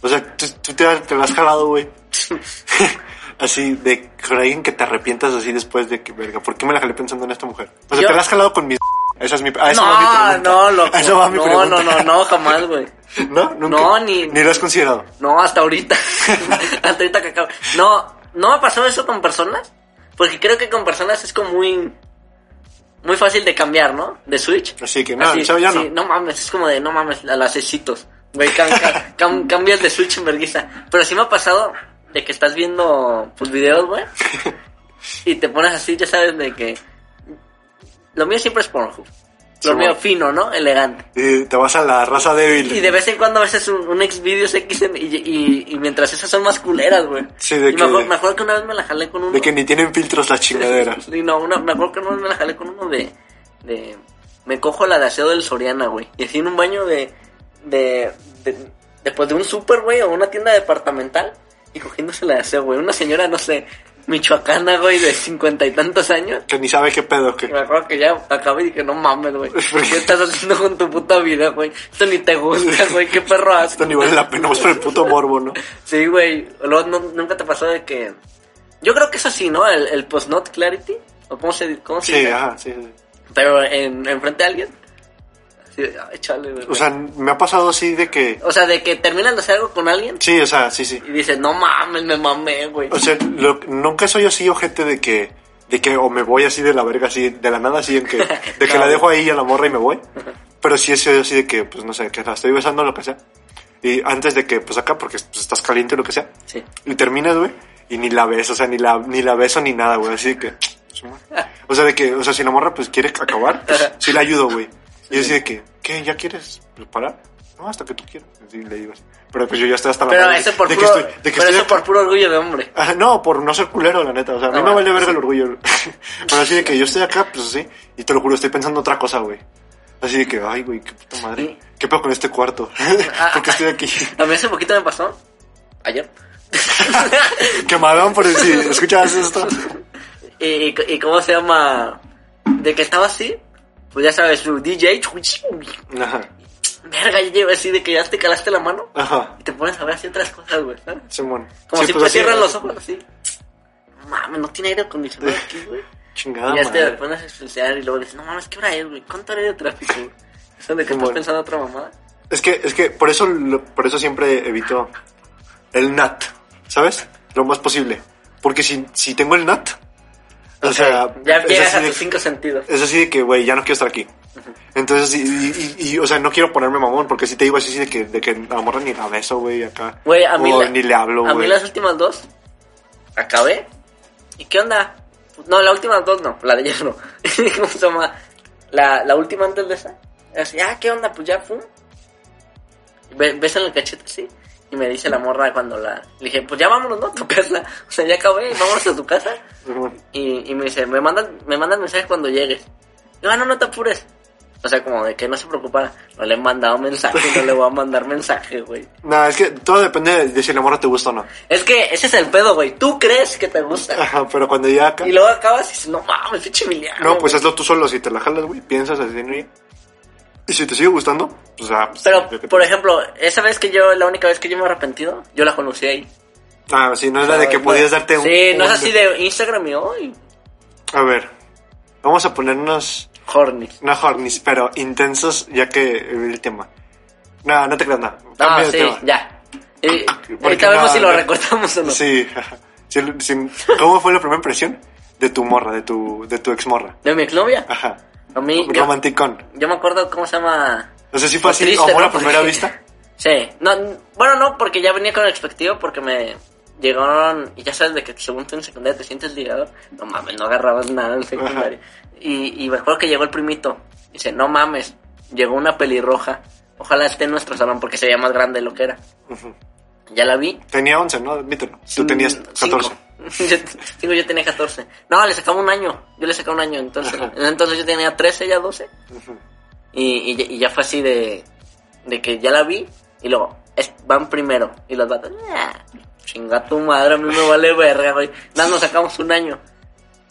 O sea, tú, tú te, te lo has jalado, güey. así, de alguien que te arrepientas así después de que, verga, ¿por qué me la jalé pensando en esta mujer? O sea, Yo- te la has jalado con mis... Esa es mi... A esa va mi No, pregunta. no, loco. Esa va mi no, pregunta. no, no, no, jamás, güey. ¿No? ¿Nunca? No, ni- Ni lo has considerado. No, hasta ahorita. hasta ahorita que acabo. No, no me ha pasado eso con personas. Porque creo que con personas es como muy. Muy fácil de cambiar, ¿no? De switch. Así que, no, ya no. sí, no mames, es como de no mames, a las cecitos. Güey, cam- cam- cam- cambias de switch en vergüenza. Pero sí me ha pasado de que estás viendo pues videos, güey. y te pones así, ya sabes, de que. Lo mío siempre es Pornhub. Lo Sí, mío bueno. fino, ¿no? Elegante. Y te vas a la raza débil. Y de vez en cuando a veces un, un ex videos X y, y, y mientras esas son más culeras, güey. Sí, de y que- me, acuerdo, me acuerdo que una vez me la jalé con uno. De que ni tienen filtros las chingaderas. Sí, no, una, me acuerdo que una vez me la jalé con uno de, de... Me cojo la de aseo del Soriana, güey. Y así en un baño de... De... de después de un súper, güey, o una tienda departamental. Y cogiéndose la de aseo, güey. Una señora, no sé, michoacana, güey, de cincuenta y tantos años. Que ni sabe qué pedo. Que... Me acuerdo que ya acabé y dije, no mames, güey. ¿Por qué? ¿Qué estás haciendo con tu puta vida, güey? Esto ni te gusta, güey. Qué perro asco. Esto ni vale la pena, más por el puto morbo, ¿no? Sí, güey. Luego, no- nunca te pasó de que. Yo creo que es así, ¿no? El, el post-not clarity. ¿O cómo se, cómo se Sí, dice? ajá, sí, sí. Pero en, en frente a alguien. Así de, ay, chale, güey. O sea, me ha pasado así de que... O sea, de que terminas de hacer algo con alguien Sí, o sea, sí, sí. y dices, no mames, me mamé, güey. O sea, lo- nunca soy así ojete de que, de que o me voy así de la verga, así de la nada, así en que, de que la dejo ahí a la morra y me voy. Pero sí sido así de que, pues no sé, que la estoy besando lo que sea. Y antes de que, pues acá, porque pues, estás caliente o lo que sea. Sí. Y terminas, güey, y ni la ves, o sea, ni la, ni la beso ni nada, güey, así de que, o sea, de que, o sea, si la morra pues quiere acabar, pues, sí la ayudo, güey. Y yo así de que, ¿qué? ¿Ya quieres preparar? No, hasta que tú quieras. Así le digo así. Pero pues yo ya estoy hasta la Pero madre eso por de que puro, estoy, de que pero eso por puro orgullo de hombre. Ajá, no, por no ser culero, la neta. O sea, a mí No, me vale verga el orgullo. Pero así de que yo estoy acá, pues sí. Y te lo juro, estoy pensando otra cosa, güey. Así de que, ay, güey, qué puta madre. ¿Qué pedo con este cuarto? Ah, ¿Por qué estoy aquí? A mí hace poquito me pasó. Ayer. que hagan por decir, ¿escuchas esto? y, y, y cómo se llama. De que estaba así. Pues ya sabes, su DJ. Ajá. Verga, ya llevo así de que ya te calaste la mano. Ajá. Y te pones a ver así otras cosas, güey. ¿sabes? Simón. Como Sí, si pues te cierran los ojos así. Mames, no tiene aire acondicionado aquí, güey. Chingada y ya te madre. pones a expulsar y luego dices, no mames, ¿qué hora es, güey? ¿Cuánto hora de tráfico? güey? Eso de que estás pensando otra mamada. Es que, es que por eso, por eso siempre evito el NAT, ¿sabes? Lo más posible. Porque si, si tengo el NAT, o sea, ya llegas a tus cinco sentidos. Es así de que, güey, ya no quiero estar aquí. Entonces, y, y- o sea, no quiero ponerme mamón, porque si te digo así de que, de que a morra ni la beso, güey, acá. Güey, a mí, O la- ni le hablo, a mí las últimas dos acabé. ¿Y qué onda? No, la última dos no, la de ayer no. ¿Cómo se llama? La, la última antes de esa. Así, ah, ¿qué onda? Pues ya, fum. Be- Besa en el cachete así. Y me dice la morra cuando la... Le dije, pues ya vámonos, ¿no? A tu casa. O sea, ya acabé, vámonos a tu casa. Y, y me dice, me mandas, me mandas mensaje cuando llegues. Digo, ah, no, no te apures. O sea, como de que no se preocupara. No le he mandado mensaje, no le voy a mandar mensaje, güey. No, es que todo depende de si la morra te gusta o no. Es que ese es el pedo, güey. Tú crees que te gusta. Ajá, pero cuando ya acá... Y luego acabas y dices, no mames, pinche Emiliano. No, pues güey". hazlo tú solo, si te la jalas, güey, piensas así ella. Y si te sigue gustando, pues ah, pues, Pero, por ejemplo, esa vez que yo, la única vez que yo me he arrepentido, yo la conocí ahí. Ah, sí, no es la de que No, podías darte un... Sí, no es así de Instagram y hoy. A ver, vamos a ponernos... Horny. No hornies, pero intensos, ya que el tema. No, no te creas nada. Ah, Cambia de sí, tema. ya. Y, ahorita vemos no, si lo no. recortamos o no. Sí. ¿Cómo fue la primera impresión de tu morra, de tu, de tu ex morra? ¿De mi exnovia? Ajá. A mí, yo, Romanticón. yo me acuerdo cómo se llama... No sé si fue así, Triste, amor ¿no? a primera vista. Sí. No, bueno, no, porque ya venía con el expectativo porque me llegaron... Y ya sabes de que según tú en secundaria te sientes ligado. No mames, no agarrabas nada en secundaria. Y, y me acuerdo que llegó el primito. Dice, no mames, llegó una pelirroja. Ojalá esté en nuestro salón porque se veía más grande de lo que era. Ya la vi. Tenía 11, ¿no? Admítelo. Tú tenías Mm, 14. Cinco. yo, cinco, yo tenía 14. No, le sacaba un año. Yo le sacaba un año. Entonces, Ajá. entonces yo tenía 13, ya 12. Ujú. Y, y, ya- y ya fue así de, de que ya la vi. Y luego es- van primero. Y los vatos, "Ah, chinga tu madre, a mí me vale verga, güey. Nada, nos sacamos un año.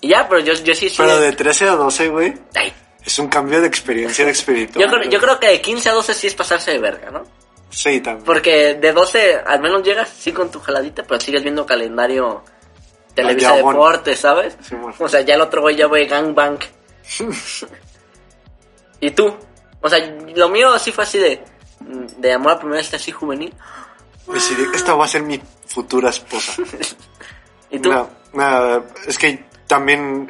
Y ya, pero yo, yo sí, sí. Pero de 13 a 12, güey, es un cambio de experiencia de espíritu. yo, creo, yo creo que de 15 a 12 sí es pasarse de verga, ¿no? Sí, también. Porque de 12 al menos llegas sí con tu jaladita, pero sigues viendo calendario Televisa. Deportes, ¿sabes? Sí, bueno. O sea, ya el otro güey ya ve gangbang. ¿Y tú? O sea, lo mío sí fue así de, de amor a primera vista así juvenil. Decidí, esta va a ser mi futura esposa. ¿Y tú? No, es que también,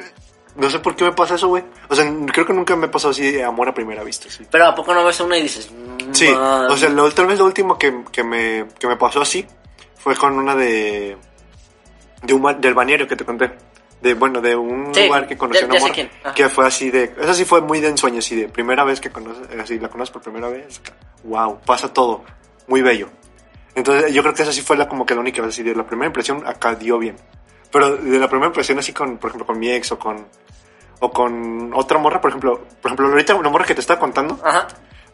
no sé por qué me pasa eso, güey. O sea, creo que nunca me ha pasado así de amor a primera vista, sí. Pero ¿a poco no ves una y dices... "Mm, Sí, madre"? o sea, lo, tal vez lo último que, que, me, que me pasó así fue con una de, de un, del bañero que te conté. De, bueno, de un Sí, lugar que conocí a una morra, que fue así de, esa sí fue muy de ensueño, así de primera vez que conoces, así la conoces por primera vez, wow, pasa todo, muy bello. Entonces yo creo que esa sí fue la como que la única vez, así de la primera impresión acá dio bien. Pero de la primera impresión así con, por ejemplo, con mi ex o con, o con otra morra, por ejemplo, por ejemplo, ahorita una morra que te estaba contando, Ajá.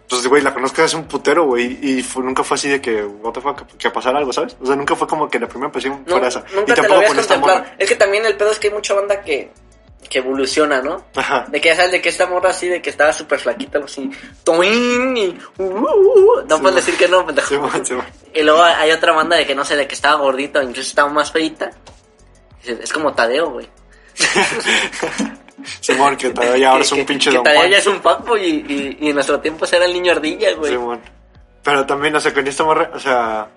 Pues, güey, la conozco hace un putero, güey, y fue- nunca fue así de que, what the fuck, que pasara algo, ¿sabes? O sea, nunca fue como que la primera impresión No, fuera esa. nunca y te tampoco con esta morra. Es que también el pedo es que hay mucha banda que, que evoluciona, ¿no? Ajá. De que ya sabes de que esta morra así, de que estaba súper flaquita, así, toin, y, uh, uh, uh, no Sí, puedes decir que no, pendejo. Sí, sí. Y luego hay otra banda de que no sé, de que estaba gordita o incluso estaba más feita. Es como Tadeo, güey. Simón, que todavía ya ahora es un pinche Que don Juan. ya es un fuckboy y, y, y en nuestro tiempo era el niño ardilla, güey. Simón. Pero también, o sea, con esta morra, o sea,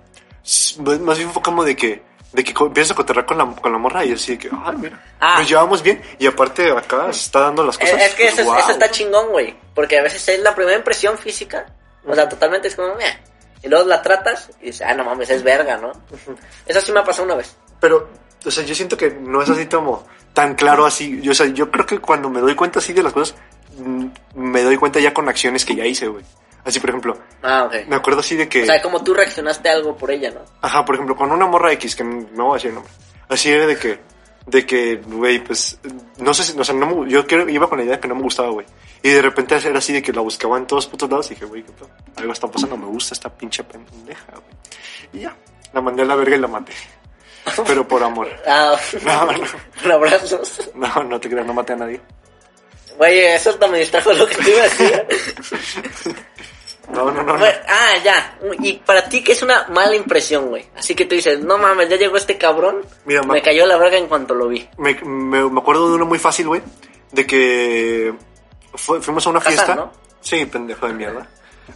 más bien como de que, de que empiezas a cotorrear con la, con la morra y así de que, ay, mira, Ah. nos llevamos bien y aparte acá se está dando las Eh, cosas. Es que pues, eso, es- wow. eso está chingón, güey. Porque a veces es la primera impresión física. O sea, totalmente es como, meh. Y luego la tratas y dices, ah, no mames, es verga, ¿no? Eso sí me ha pasado una vez. Pero, o sea, yo siento que no es así como tan claro así. Yo, o sea, yo creo que cuando me doy cuenta así de las cosas, mm, me doy cuenta ya con acciones que ya hice, güey. Así, por ejemplo, Ah, ok. me acuerdo así de que... O sea, como tú reaccionaste a algo por ella, ¿no? Ajá, por ejemplo, con una morra X, que no voy a decir el nombre. Así era de que, de que, güey, pues, no sé si, o sea, no me- yo iba con la idea de que no me gustaba, güey. Y de repente era así de que la buscaba en todos putos lados y dije, güey, algo está pasando, me gusta esta pinche pendeja, güey. Y ya, la mandé a la verga y la maté. Pero por amor. Ah, No, no, un abrazo. no, no te creas, no maté a nadie. Güey, eso hasta me distrajo lo que te iba a decir. No, no, no, no. Ah, ya. Y para ti, que es una mala impresión, güey? Así que tú dices, no mames, ya llegó este cabrón. Mira, me cayó la verga en cuanto lo vi. Me, me, me acuerdo de uno muy fácil, güey, de que fue- fuimos a una Casa, fiesta. ¿no? Sí, pendejo de mierda.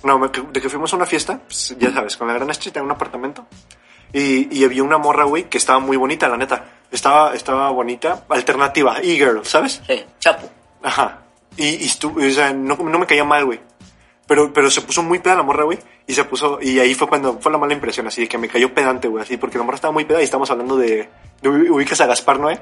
No, de que fuimos a una fiesta, pues, ya sabes, con la gran estrella en un apartamento. Y, y había una morra, güey, que estaba muy bonita, la neta. Estaba, estaba bonita, alternativa, e-girl, ¿sabes? Sí, chapo. Ajá. Y, y estu- o sea, no, no me caía mal, güey. Pero, pero se puso muy peda la morra, güey. Y se puso, y ahí fue cuando fue la mala impresión, así de que me cayó pedante, güey, así, porque la morra estaba muy peda y estamos hablando de, de ubicas a Gaspar Noé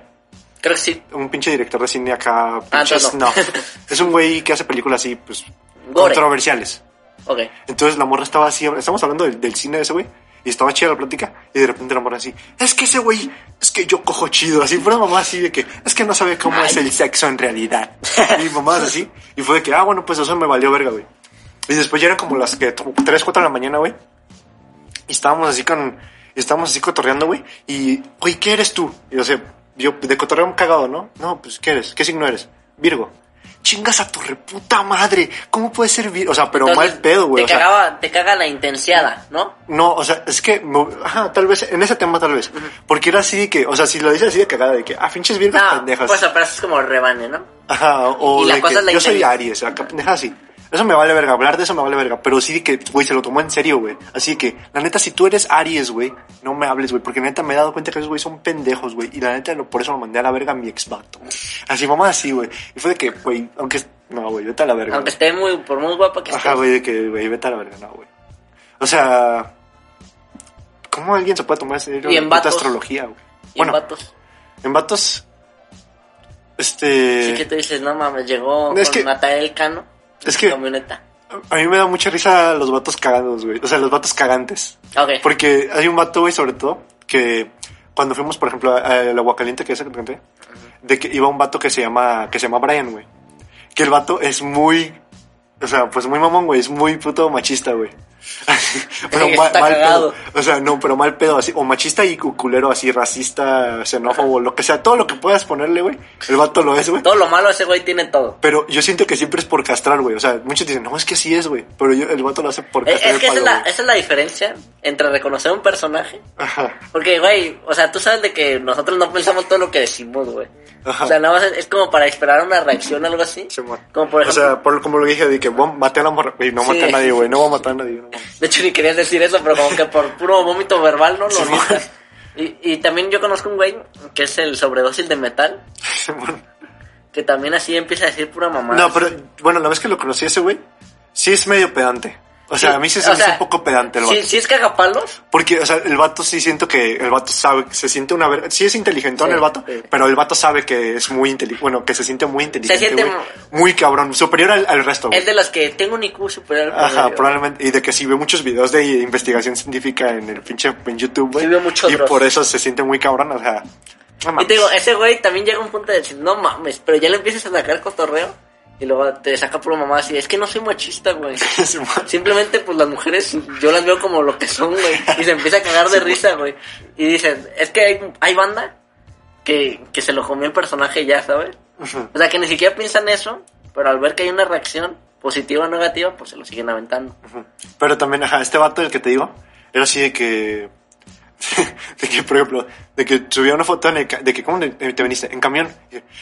Creo que sí. un pinche director de cine acá. Ah, entonces no. no. Es un güey que hace películas así, pues, Gore. controversiales. Ok. Entonces la morra estaba así, estamos hablando del, del cine de ese güey, Y estaba chida la plática. Y de repente la morra así, es que ese güey, es que yo cojo chido. Así fue mamá así de que, es que no sabe cómo es el sexo en realidad. Y mamá así. Y fue de que, ah, bueno, pues eso me valió verga, güey. Y después ya eran como las que, 3, 4 de la mañana, güey. Y estábamos así con, estábamos así cotorreando, güey. Y, güey, ¿qué eres tú? Y o sea, yo de cotorreo cagado, ¿no? No, pues, ¿qué eres? ¿Qué signo eres? Virgo chingas a tu reputa madre. ¿Cómo puede ser Virgo? O sea, pero Entonces, mal pedo, güey. Te, sea, cagaba, te caga la intensiada, ¿no? no, o sea, es que, me- ajá, tal vez, en ese tema tal vez. Porque era así de que, o sea, si lo dices así de cagada, de que, ah, pinches Virgos No, pendejas. pues pero es como rebane, ¿no? Ajá, o Y la de cosa que es la yo soy. Aries, acá pendeja así. Eso me vale verga, hablar de eso me vale verga, pero sí de que, güey, se lo tomó en serio, güey. Así que, la neta, si tú eres Aries, güey, no me hables, güey, porque neta me he dado cuenta que esos güey son pendejos, güey. Y la neta, por eso lo mandé a la verga a mi ex vato. Así, mamá, así, güey. Y fue de que, güey, aunque, no, güey, vete a la verga. Aunque esté muy, por muy guapa que esté. Ajá, güey, de que, güey, vete a la verga, no, güey. O sea, ¿cómo alguien se puede tomar en serio Y en la vatos. astrología, güey? Bueno, en vatos. en vatos, este... Sí que tú dices, no mames, llegó Es con que- Natael Cano. Es que- Camioneta. A mí me da mucha risa los vatos cagados, güey. O sea, los vatos cagantes. Ok. Porque hay un vato, güey, sobre todo, que cuando fuimos, por ejemplo, al Aguacaliente, que es el que te conté, de que iba un vato que se llama, que se llama Brian, güey. Que el vato es muy, o sea, pues muy mamón, güey, es muy puto machista, güey. Pero está mal cagado. pedo. O sea, no, pero mal pedo, así, o machista y cu- culero, así, racista, xenófobo, lo que sea, todo lo que puedas ponerle, güey. El vato lo es, güey. Todo lo malo ese güey tiene todo. Pero yo siento que siempre es por castrar, güey. O sea, muchos dicen, no, es que sí es, güey. Pero yo, el vato lo hace por castrar es que el esa es, la, güey. esa es la diferencia entre reconocer un personaje. Ajá. Porque, güey, o sea, tú sabes de que nosotros no pensamos todo lo que decimos, güey. Ajá. O sea, nada más es, es como para esperar una reacción o algo así. Como por o ejemplo, sea, por, como lo dije, de que maté a la morra, güey, no Sí. maté a nadie, güey, no voy a matar a nadie. No, de hecho ni querías decir eso, pero como que por puro vómito verbal, ¿no? Lo. Y, y también yo conozco un güey que es el sobredosis de metal, que también así empieza a decir pura mamada. no, pero bueno, la vez que lo conocí ese güey, sí es medio pedante. O sea, Sí, a mí sí se me hace un poco pedante el vato. Sí, sí es cagapalos. Porque, o sea, el vato sí siento que el vato sabe, se siente una ver... Sí es inteligentón Sí, el vato, pero el vato sabe que es muy inteligente, bueno, que se siente muy inteligente, siente güey. mu- Muy cabrón, superior al, al resto, güey. Es de los que tengo un IQ superior al Ajá, probablemente. Y de que sí ve muchos videos de investigación científica en el pinche en YouTube, güey. Sí ve mucho Y por eso se siente muy cabrón, o sea. no Y mames. te digo, ese güey también llega a un punto de decir, no mames, pero ya le empiezas a sacar cotorreo y luego te saca por mamá así, es que no soy machista, güey. Simplemente, pues las mujeres, yo las veo como lo que son, güey. Y se empieza a cagar de risa, güey. Y dicen, es que hay, hay banda que, que se lo comió el personaje ya, ¿sabes? O sea, que ni siquiera piensan eso, pero al ver que hay una reacción positiva o negativa, pues se lo siguen aventando. Pero también, ajá, este vato, el que te digo, era así de que. De que, por ejemplo, de que subía una foto en el de que, ¿cómo te te viniste? En camión.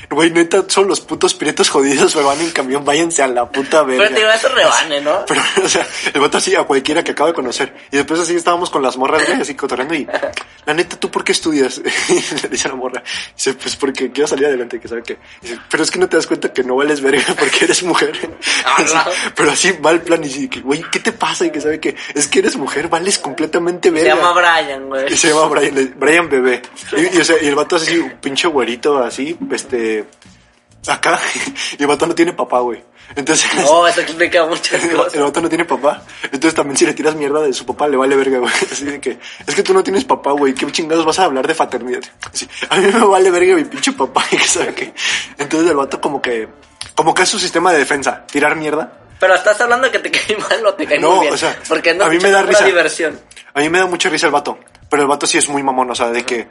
Güey, neta, son los putos prietos jodidos, me van en camión, váyanse a la puta verga. Pero te digo, eso rebane, ¿no? Pero, o sea, el vato así a cualquiera que acabo de conocer. Y después así estábamos con las morras, güey, así cotorreando y... La neta, ¿tú por qué estudias? Y le dice a la morra. Dice, pues porque quiero salir adelante, que sabe que... Dice, pero es que no te das cuenta que no vales verga porque eres mujer. Así, Ah, pero así va el plan y dice, güey, ¿qué te pasa? Y que sabe que es que eres mujer, vales completamente Se verga. llama Brian, güey. Y se llama Brian, Brian Bebé. Y, y, o sea, y el vato así, un pinche güerito así, este... Acá. Y el vato no tiene papá, güey. Entonces... Oh, eso explica muchas El, cosas. el vato no tiene papá. Entonces también si le tiras mierda de su papá, le vale verga, güey. Así de que, es que tú no tienes papá, güey. ¿Qué chingados vas a hablar de fraternidad? Así, a mí me vale verga mi pinche papá. Y que sabe qué. Entonces el vato como que, como que es su sistema de defensa. Tirar mierda. Pero estás hablando que te cae mal o te cae No, muy bien. o sea, porque no a mí me da risa. diversión. A mí me da mucha risa el vato. Pero el vato sí es muy mamón, o sea, de que,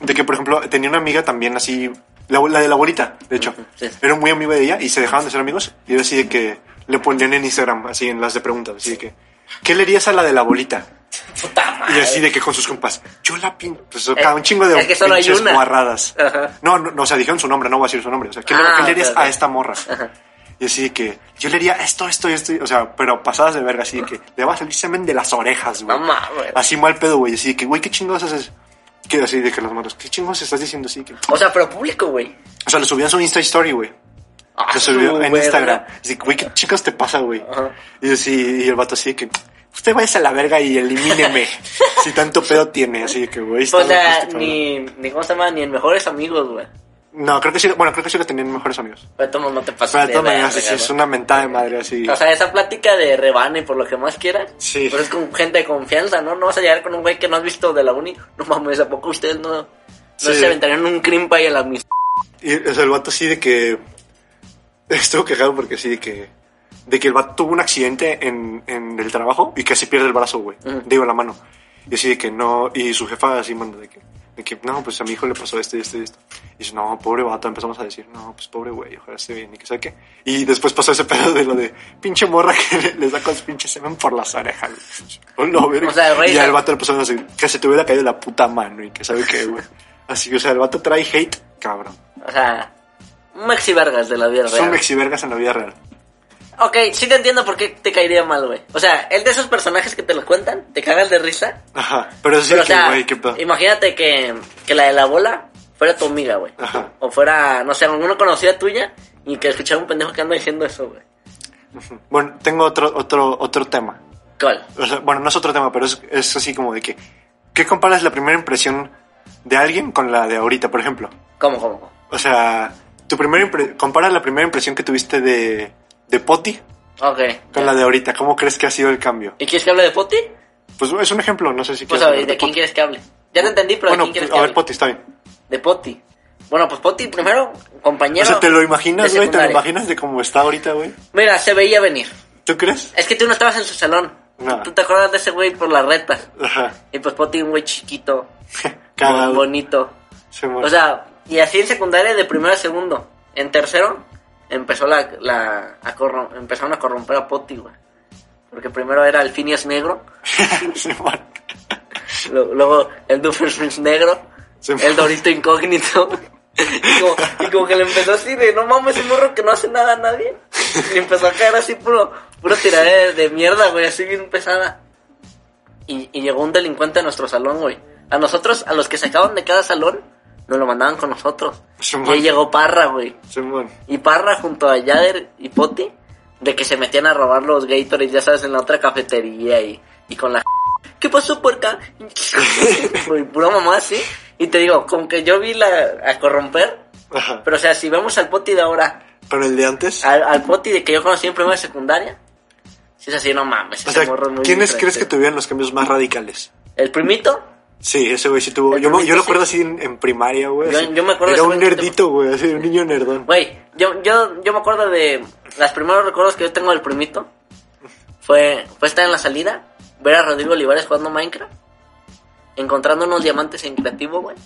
de que por ejemplo, tenía una amiga también así, la, la de la abuelita, de hecho. Sí. Era muy amigo de ella y se dejaban de ser amigos. Y era así de que le ponían en Instagram, así en las de preguntas, así de que, ¿qué le harías a la de la abuelita? Puta madre. Y así de que con sus compas, yo la pinto, pues acá un chingo de es que solo hay pinches una. guarradas. Ajá. No, no, no, o sea, dijeron su nombre, no voy a decir su nombre. O sea, ¿qué, Ah, le harías a esta morra? Y así de que, yo le haría esto, esto y esto, o sea, pero pasadas de verga, así de que le va a salir semen de las orejas, güey. No mames. Así mal pedo, güey, así de que, güey, ¿qué chingados haces? Que así de que las morras, ¿qué chingados estás diciendo así? Que... O sea, pero público, güey. O sea, le subían su Insta Story, güey. Ah, Lo subió su en. Instagram. Así que, güey, ¿qué chicos te pasa, güey? Ajá. Y así, y el vato así de que, usted vaya a la verga y elimíneme. si tanto pedo tiene, así que, güey, O sea, este ni, ni, ¿cómo se llama? Ni en mejores amigos, güey. No, creo que sí, bueno, creo que sí lo tenían mejores amigos. Pero tomo, no te pases Pero de sí, es una mentada de madre así. O sea, esa plática de rebane por lo que más quieras. Sí. Pero es con gente de confianza, ¿no? No vas a llegar con un güey que no has visto de la uni. No mames, ¿a poco ustedes no, no Sí. se aventarían un cream pie a la mis... Y o sea, el vato así de que. Estuvo quejado porque sí, de que. De que el vato tuvo un accidente en, en el trabajo y casi pierde el brazo, güey. Ujú. Digo, la mano. Y así de que no. Y su jefa así manda de que. De que no, pues a mi hijo le pasó esto y esto y esto. Y dice, no, pobre vato. Empezamos a decir, no, pues pobre güey, ojalá esté bien y que sabe qué. Y después pasó ese pedo de lo de pinche morra que le, le saca los pinches semen por las orejas. Oh, no. O sea, güey y el vato le pasó así, que se te hubiera caído la puta mano y que sabe qué, güey. Así, o sea, el vato trae hate, cabrón. O sea, un maxi vergas de la vida Son real. mexivergas en la vida real. Ok, sí te entiendo por qué te caería mal, güey. O sea, el de esos personajes que te lo cuentan, te cagas de risa. Ajá. Pero sí Pero, que, güey, qué pedo. imagínate que, que la de la bola fuera tu amiga, güey. Ajá. O fuera, no sé, alguna conocida tuya y que escuchara un pendejo que anda diciendo eso, güey. Bueno, tengo otro, otro, otro tema. ¿Cuál? O sea, bueno, no es otro tema, pero es, es así como de que... ¿Qué comparas la primera impresión de alguien con la de ahorita, por ejemplo? ¿Cómo, cómo? cómo? O sea, tu primera impre- comparas la primera impresión que tuviste de, de Poti Ok. con la de ahorita. ¿Cómo crees que ha sido el cambio? ¿Y quieres que hable de Poti? Pues es un ejemplo, no sé si Pues quieres a ver, ¿de quién Poti. quieres que hable? Ya te entendí, pero Bueno, ¿de quién quieres a que ver, hable? Poti, está bien. De Poti. Bueno, pues Poti primero, compañero. O sea, ¿te lo imaginas, güey? ¿Te lo imaginas de cómo está ahorita, güey? Mira, se veía venir. ¿Tú crees? Es que tú no estabas en su salón. No. Tú te acuerdas de ese güey por las retas. Ajá. Y pues Poti, un güey chiquito, Cagado. bonito. Se. O sea, y así en secundaria de primero a segundo. En tercero empezó la, la a corrom- empezaron a corromper a Poti, güey. Porque primero era el Phineas negro, luego el Doofenshmirtz negro, el Dorito incógnito. Y como, y como que le empezó así de, no mames, ese morro que no hace nada a nadie. Y empezó a caer así puro, puro tiradera de, de mierda, güey, así bien pesada. Y, y llegó un delincuente a nuestro salón, güey. A nosotros, a los que sacaban de cada salón, nos lo mandaban con nosotros. Sí, y ahí llegó Parra, güey. Y Parra junto a Yader y Poti, de que se metían a robar los Gatorades, ya sabes, en la otra cafetería y, y con la... ¿Qué pasó, puerca? Güey, Pura mamá, así. Y te digo, como que yo vi la a corromper, Ajá. pero o sea, si vemos al Poti de ahora, Pero el de antes. al, al Poti de que yo conocí en primera secundaria, si es así, no mames, o ese sea, morro es muy ¿quiénes diferente. crees que tuvieron los cambios más radicales? El primito, Sí, ese güey sí tuvo. Yo, me- yo lo sí. recuerdo así en, en primaria, güey. Yo- me acuerdo Era un nerdito, güey, así, un niño nerdón. Güey, yo, yo, yo me acuerdo de los primeros recuerdos que yo tengo del primito. Fue, fue estar en la salida, ver a Rodrigo Olivares jugando Minecraft, encontrando unos diamantes en creativo, güey.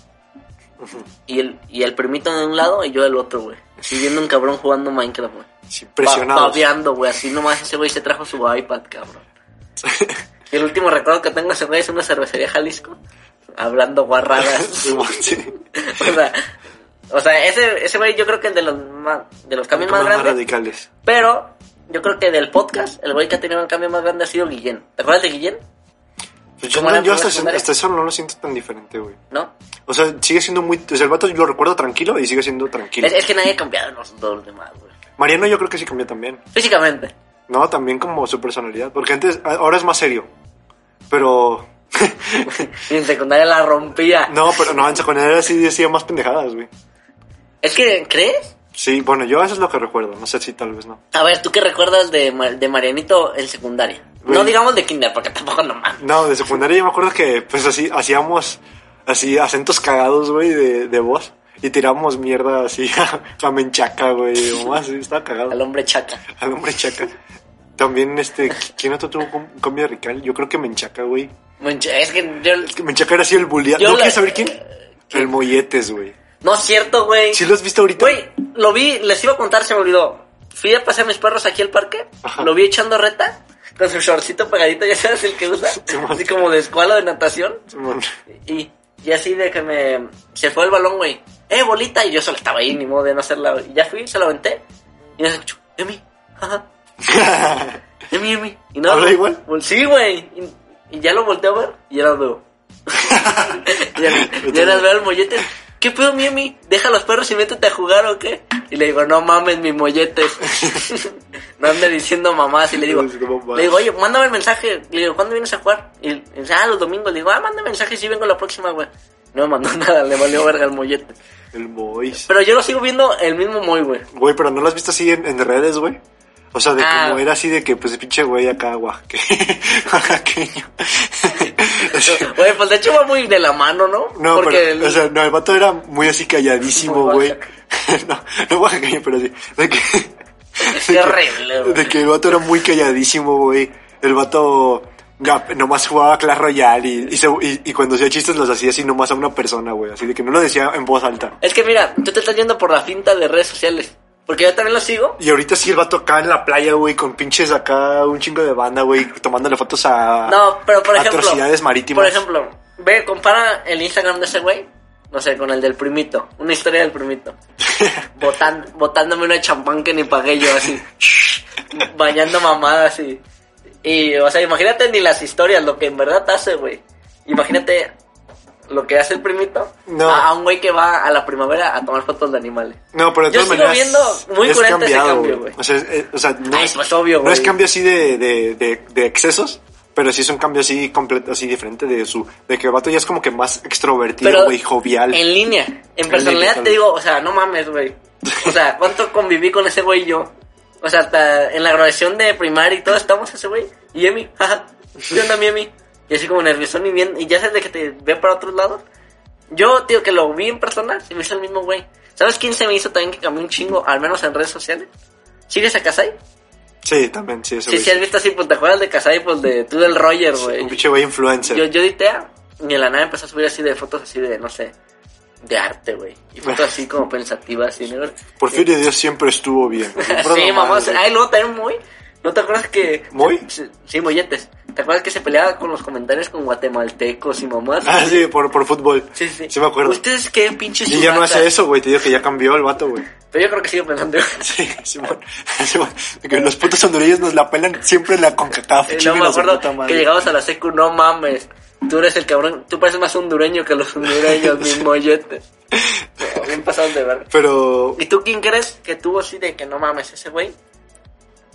Y el, y el primito de un lado y yo del otro, güey. Así viendo un cabrón jugando Minecraft, güey. Sí, Pa- presionados. Babeando, güey. Así nomás ese güey se trajo su iPad, cabrón. Y el último recuerdo que tengo de ese güey es una cervecería Jalisco, hablando guarradas. O sea, o sea, ese, ese güey yo creo que el de los, más, de los cambios más Más grandes. radicales. Pero yo creo que del podcast, el güey que ha tenido el cambio más grande ha sido Guillén. ¿Te acuerdas de Guillén? Pues yo ¿Cómo no- yo hasta, hasta eso no lo siento tan diferente, güey. ¿No? O sea, sigue siendo muy. O sea, el vato yo lo recuerdo tranquilo y sigue siendo tranquilo. Es, es que nadie ha cambiado los dos demás, güey. Mariano, yo creo que sí cambió también. Físicamente. No, también como su personalidad. Porque antes, ahora es más serio. Pero. Y en secundaria la rompía. no, pero no, en secundaria sí decía más pendejadas, güey. Es que, ¿crees? Sí, bueno, yo eso es lo que recuerdo. No sé si tal vez no. A ver, ¿tú qué recuerdas de, de Marianito en secundaria? Güey. No digamos de kinder, porque tampoco no mames. No, de secundaria yo me acuerdo que, pues así, hacíamos así acentos cagados, güey, de, de voz. Y tiramos mierda así a, a Menchaca, güey. O más, sí, estaba cagado. Al hombre chaca. Al hombre chaca. También, este, ¿quién otro tuvo un cambio radical? Yo creo que Menchaca, güey. Mencha- Es que yo... Es que Menchaca era así el bulliado. Yo ¿No la- quieres saber quién? El Molletes, güey. No es cierto, güey. ¿Sí lo has visto ahorita? Güey, lo vi, les iba a contar, se me olvidó. Fui a pasear a mis perros aquí al parque, Ajá. lo vi echando reta, con su shortcito pegadito, ya sabes el que usa, así como de escuela de natación. Y, y así de que me... Se fue el balón, güey. ¡Eh, bolita! Y yo solo estaba ahí, ni modo de no hacerla. Y ya fui, se lo aventé. Y me escuchó, Emi, ajá, Emi, Emi. Y no, ¿Habla igual? Sí, güey. Y, y ya lo volteé a ver y ya veo. y ya, ya las veo al mollete. ¿Qué pedo, mi Emi? Deja los perros y métete a jugar o qué? Y le digo, no mames, mi molletes. no ande diciendo mamás. Y le digo, le digo, oye, mándame el mensaje. Le digo, ¿cuándo vienes a jugar? Y y dice, ah, los domingos. Le digo, ah, mándame mensaje si vengo la próxima, güey. No me mandó nada, le valió verga el mollete. El Mois. Pero yo lo sigo viendo el mismo Moy, güey. Güey, pero no lo has visto así en, en redes, güey. O sea, de Ah. como era así de que, pues, de pinche güey acá, oaxaque- oaxaqueño. Güey, pues de hecho va muy de la mano, ¿no? No, Porque pero, el- o sea, no, el vato era muy así calladísimo, güey. no, no oaxaqueño, pero sí. De que, Qué horrible, güey. de que el vato era muy calladísimo, güey. El vato nomás jugaba Clash Royale y, y, se- y- y cuando hacía chistes los hacía así nomás a una persona, güey. Así de que no lo decía en voz alta. Es que mira, tú te estás yendo por la finta de redes sociales. Porque yo también lo sigo. Y ahorita sí el vato acá en la playa, güey, con pinches acá, un chingo de banda, güey, tomándole fotos a No, pero por ejemplo. atrocidades marítimas. Por ejemplo, ve, compara el Instagram de ese güey. No sé, con el del primito. Una historia del primito. Botan, botándome una champán que ni pagué yo así. bañando mamadas y. Y, o sea, imagínate ni las historias, lo que en verdad hace, güey. Imagínate lo que hace el primito No. a, a un güey que va a la primavera a tomar fotos de animales. No, pero de Yo todas sigo maneras. viendo muy es coherente ese cambiado, cambio, güey. O sea, es- o sea, no, Ay, es, pues obvio, no es cambio así de, de, de, de excesos, pero sí es un cambio así completo, así diferente de su. De que el vato ya es como que más extrovertido, güey, jovial. En línea. En personalidad tal te digo, o sea, no mames, güey. O sea, ¿cuánto conviví con ese güey yo? O sea, hasta en la graduación de primaria y todo estamos ese güey. Y Emi, jaja. ¿Qué onda, mi Emi? Y así como nerviosón y bien. Y ya sabes de que te ve para otros lados. Yo, tío, que lo vi en persona, se me hizo el mismo güey. ¿Sabes quién se me hizo también que cambió un chingo? Al menos en redes sociales. ¿Sigues a Kasai? Sí, también, sí, eso Sí, sí, has visto así, pues te acuerdas de Kasai, pues de tú del Roger, güey. Un pinche güey influencer. Yo, yo editea y en la nada empezó a subir así de fotos así de, no sé, de arte, güey. Y fotos así como pensativas, así, ¿no? Porfirio Díaz siempre estuvo bien. sí, mamá. Ay, luego también muy. ¿No te acuerdas que. ¿Muy? Sí, sí, molletes. ¿Te acuerdas que se peleaba con los comentarios con guatemaltecos y mamás? Ah, sí, por, por fútbol. Sí, sí. Sí, me acuerdo. ¿Ustedes qué pinches Y ya no hace eso, güey. Te digo que ya cambió el vato, güey. Pero yo creo que sigue pensando. Sí, Simón. Simón. Que los putos hondureños nos la pelan siempre en la CONCACAF. Eh, no me acuerdo que llegamos a la secu, no mames. Tú eres el cabrón. Tú pareces más hondureño que los hondureños, mis molletes. Bien pasados de ver. Pero ¿Y tú quién crees que tuvo así de que no mames ese güey?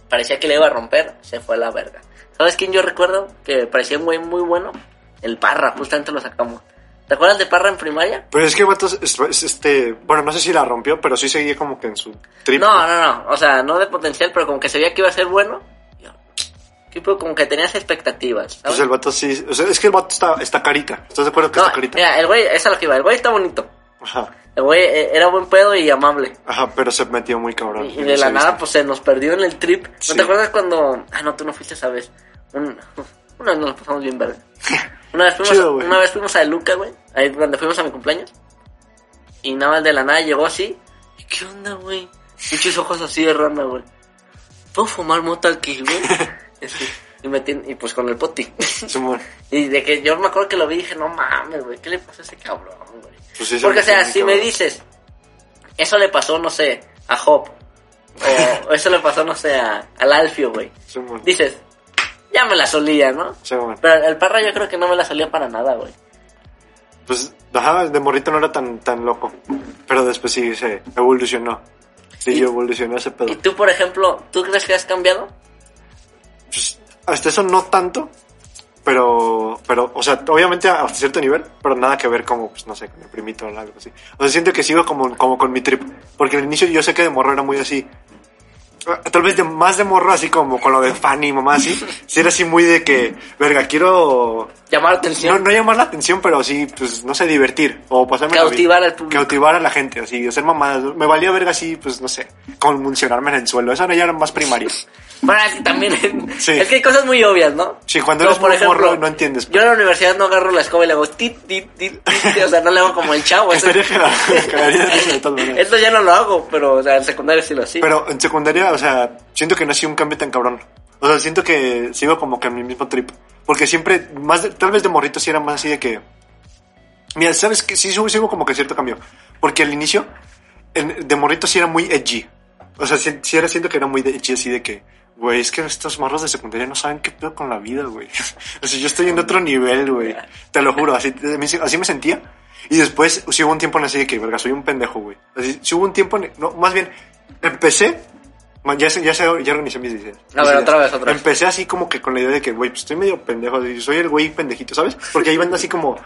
Parecía que le iba a romper, se fue a la verga. ¿Sabes quién yo recuerdo? Que parecía un güey muy bueno. El Parra, justamente lo sacamos. ¿Te acuerdas de Parra en primaria? Pero es que es este, bueno, no sé si la rompió, pero sí seguía como que en su trip. No, no, no. O sea, no de potencial, pero como que se veía que iba a ser bueno. Yo, ¿qué pedo? Como que tenías expectativas. ¿sabes? Pues el vato sí, o sea, es que el vato está, está carita. ¿Estás de acuerdo que no, está carita? mira, el güey, es lo que iba. El güey está bonito. Ajá, El güey eh, era buen pedo y amable. ajá, pero se metió muy cabrón. Y, de la nada, vista. pues se nos perdió en el trip. ¿No Sí. te acuerdas cuando.? Ah, no, tú no fuiste esa vez. Un- una vez nos pasamos bien verga. Una vez fuimos, Chido, una vez fuimos a Luca, güey. Ahí donde fuimos a mi cumpleaños. Y nada más de la nada llegó así. ¿Y qué onda, güey? Muchos ojos así de rana, güey. ¿Puedo fumar mota aquí, güey? Este, y, me y pues con el poti. Y de que yo me acuerdo que lo vi y dije, no mames, güey, ¿qué le pasa a ese cabrón, güey? Pues Porque, o sea, si me dices, eso le pasó, no sé, a Hop, o eso le pasó, no sé, a, al Alfio, güey. Dices, ya me la solía, ¿no? Simón. Pero el Parra yo creo que no me la solía para nada, güey. Pues, ajá, de morrito no era tan, tan loco. Pero después sí se evolucionó. Sí, Y- evolucionó ese pedo. Y tú, por ejemplo, ¿tú crees que has cambiado? Pues, hasta eso no tanto, pero, pero, o sea, obviamente hasta cierto nivel, pero nada que ver como, pues, no sé, con el primito o algo así. O sea, siento que sigo como, como con mi trip, porque al inicio yo sé que de morro era muy así, tal vez de más de morro así como con lo de Fanny, mamá, así, sí era así muy de que, verga, quiero, Llamar la no, atención. no llamar la atención, pero sí, pues, no sé, divertir, o pasarme. Cautivar al público. Cautivar a la gente, así, hacer mamadas. Me valía verga así, pues, no sé, convulsionarme en el suelo. Eso no ya era más primario. Bueno, es que también. Sí. Es que hay cosas muy obvias, ¿no? Sí, cuando Como, eres muy morro no entiendes. Yo en la universidad no agarro la escoba y le hago tit, tit, tit, tit, o sea, no le hago como el chavo. eso-. Esto ya no lo hago, pero, o sea, en secundaria sí lo hacía. Pero en secundaria, o sea, siento que no ha sido un cambio tan cabrón. O sea, siento que sigo como que en mi mismo trip. Porque siempre, más de- tal vez de morrito sí era más así de que... Mira, ¿sabes que Sí sigo, como que cierto cambio. Porque al inicio, de morrito sí era muy edgy. O sea, sí, sí era siento que era muy edgy así de que... Güey, es que estos morros de secundaria no saben qué pedo con la vida, güey. O sea, yo estoy en otro nivel, güey. Te lo juro, así, así me sentía. Y después, sí hubo un tiempo en así de que, verga, soy un pendejo, güey. Así, sí hubo un tiempo, en- no, más bien, empecé Ya, sé- ya, sé- ya organizé mis ideas. A ver, otra vez, otra vez. Empecé así como que con la idea de que, güey, pues estoy medio pendejo, soy el güey pendejito, ¿sabes? Porque ahí van así como,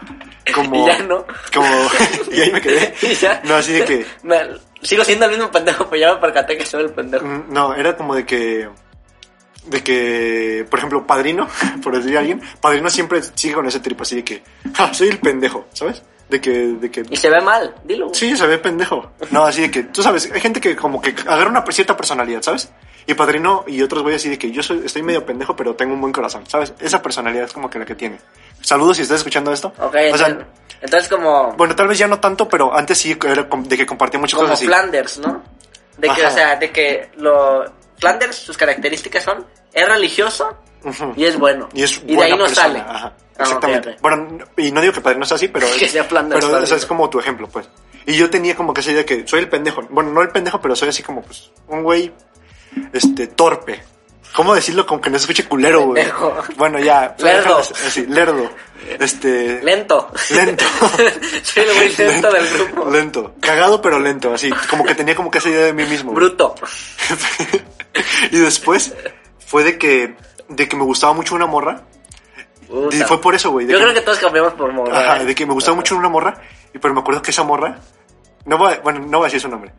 como, Y ya no. como, y ahí me quedé. Y ya. No, así de que, Me- sigo siendo el mismo pendejo, pero ya me percaté que soy el pendejo. mm, no, era como de que, de que, por ejemplo, Padrino, por decir a alguien, Padrino siempre sigue con ese trip así de que, ja, soy el pendejo, ¿sabes? De que, de que, Y se ve mal, dilo. Sí, se ve pendejo. No, así de que, tú sabes, hay gente que como que agarra una cierta personalidad, ¿sabes? Y Padrino y otros güeyes así de que yo soy, estoy medio pendejo, pero tengo un buen corazón, ¿sabes? Esa personalidad es como que la que tiene. Saludos si estás escuchando esto. Ok, O sea, entonces, entonces como, bueno, tal vez ya no tanto, pero antes sí de que compartía muchas como cosas así. Flanders, ¿no? De que, Ajá. o sea, de que lo... Flanders, sus características son, es religioso y es bueno. Y es de ahí no persona, sale. Ajá, Ah, exactamente. Bueno, y no digo que Padrino sea así, pero, Que sea Flanders, pero o sea, es como tu ejemplo, pues. Y yo tenía como que esa idea de que soy el pendejo. Bueno, no el pendejo, pero soy así como, pues, un güey, este, torpe. ¿Cómo decirlo? Como que no se escuche culero, güey. Bueno, ya. Lerdo. Así, lerdo. Este. Lento. Lento. soy el güey lento del grupo. Lento. Cagado, pero lento. Así, como que tenía como que esa idea de mí mismo. Bruto. Y después fue de que, de que me gustaba mucho una morra. Y fue por eso, güey. Yo que- creo que todos cambiamos por morra. Ajá, ¿eh? de que me gustaba mucho una morra, y pero me acuerdo que esa morra, no voy a- bueno, no voy a decir su nombre.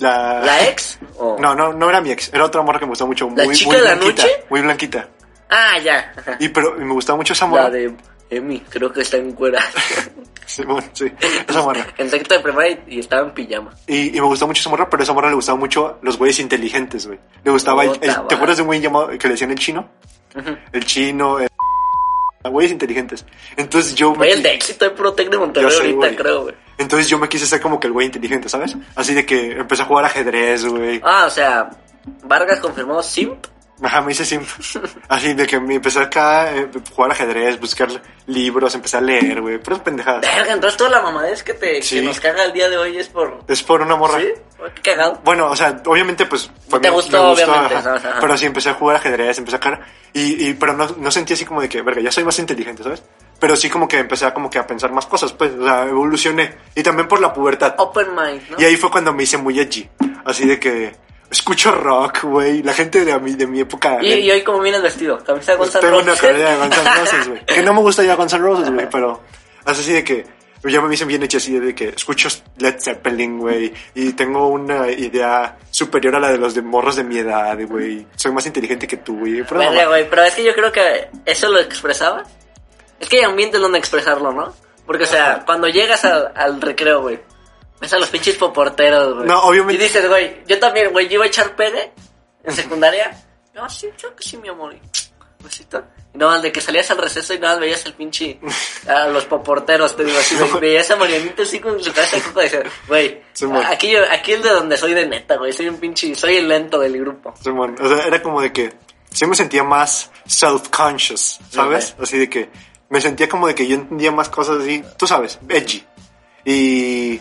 La, ¿La ex? o- No, no, no era mi ex, era otra morra que me gustaba mucho, ¿La muy, chica muy de la blanquita, noche? muy blanquita. Ah, ya. Ajá. Y pero y me gustaba mucho esa morra. La de Emi, creo que está en cuera. Sí, bueno, sí, esa morra. en sexto de primaria y, estaba en pijama. Y, y me gustaba mucho esa morra, pero a esa morra le gustaba mucho los güeyes inteligentes, güey. Le gustaba el. ¿te acuerdas de un güey llamado que le decían el chino? El chino, el, güeyes inteligentes. Entonces yo me Güey, el de éxito de Protec de Monterrey sé, ahorita, güey. creo, güey. entonces yo me quise ser como que el güey inteligente, ¿sabes? Así de que empecé a jugar ajedrez, güey. Ah, o sea, Vargas confirmó Simp. Ajá, me hice simp. Así de que me empecé acá a jugar ajedrez, buscar libros, empecé a leer, güey. Puras pendejadas. Verga, entonces toda la mamadez que, te, Sí. que nos caga el día de hoy es por... Es por una morra. ¿Sí? Qué cagado. Bueno, o sea, obviamente, pues. fue Te mi- gustó, me obviamente, ajá. Pero sí, empecé a jugar ajedrez, empecé a caer. Y, y, pero no, no sentí así como de que, verga, ya soy más inteligente, ¿sabes? Pero sí como que empecé a, como que a pensar más cosas, pues. O sea, evolucioné. Y también por la pubertad. Open mind, ¿no? Y ahí fue cuando me hice muy edgy. Así de que. Escucho rock, güey. La gente de mi, de mi época. Y, y hoy como vienes vestido, camisa de Guns N' Pues Tengo una carrera de Guns N' Roses, güey. Que no me gusta ya Guns N' Roses, güey, pero es así de que ya me dicen bien hecho así de que escucho Led Zeppelin, güey, y tengo una idea superior a la de los de morros de mi edad, güey. Soy más inteligente que tú, güey. Mamá. güey, pero es que yo creo que eso lo expresaba. Es que hay ambientes donde expresarlo, ¿no? Porque, o sea, cuando llegas al, al recreo, güey, ves a los pinches poporteros, güey. No, obviamente- Y dices, güey, yo también, güey, yo iba a echar pegue en secundaria. No, sí, yo que sí, mi amor. Y, besito. Y nada más de que salías al receso y nada más veías el pinche. A los poporteros, te digo así, güey. Veías a Marianita así con su cabeza de coco y decías, güey, aquí, yo- aquí es de donde soy de neta, güey. Soy un pinche. Soy el lento del grupo. Simón, o sea, era como de que sí me sentía más self-conscious, ¿sabes? Así de que me sentía como de que yo entendía más cosas así, tú sabes, edgy. Y,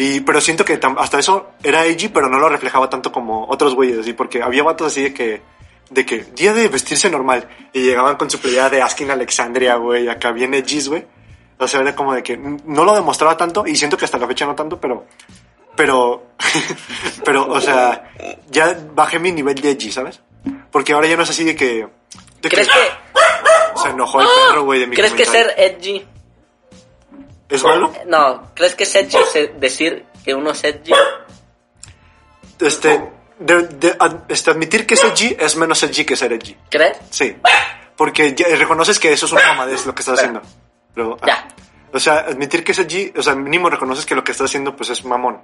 y pero siento que hasta eso era edgy, pero no lo reflejaba tanto como otros güeyes, así, porque había vatos así de que, de que día de vestirse normal, y llegaban con su playera de Asking Alexandria, güey, acá bien edgy, güey. O sea, era como de que no lo demostraba tanto, y siento que hasta la fecha no tanto, pero pero, pero, o sea, ya bajé mi nivel de edgy, ¿sabes? Porque ahora ya no es así de que... de ¿Crees que, Se enojó el perro, güey, de mi ¿crees que comentario. ser edgy ¿Es malo? No, ¿crees que es edgy se- decir que uno es edgy? Este, de- de- ad- este, admitir que es edgy es menos edgy que ser edgy. ¿Crees? Sí. Porque ya reconoces que eso es una mamadez lo que estás haciendo. Pero, ah, Ya. O sea, admitir que es edgy, o sea, mínimo reconoces que lo que estás haciendo pues es mamón.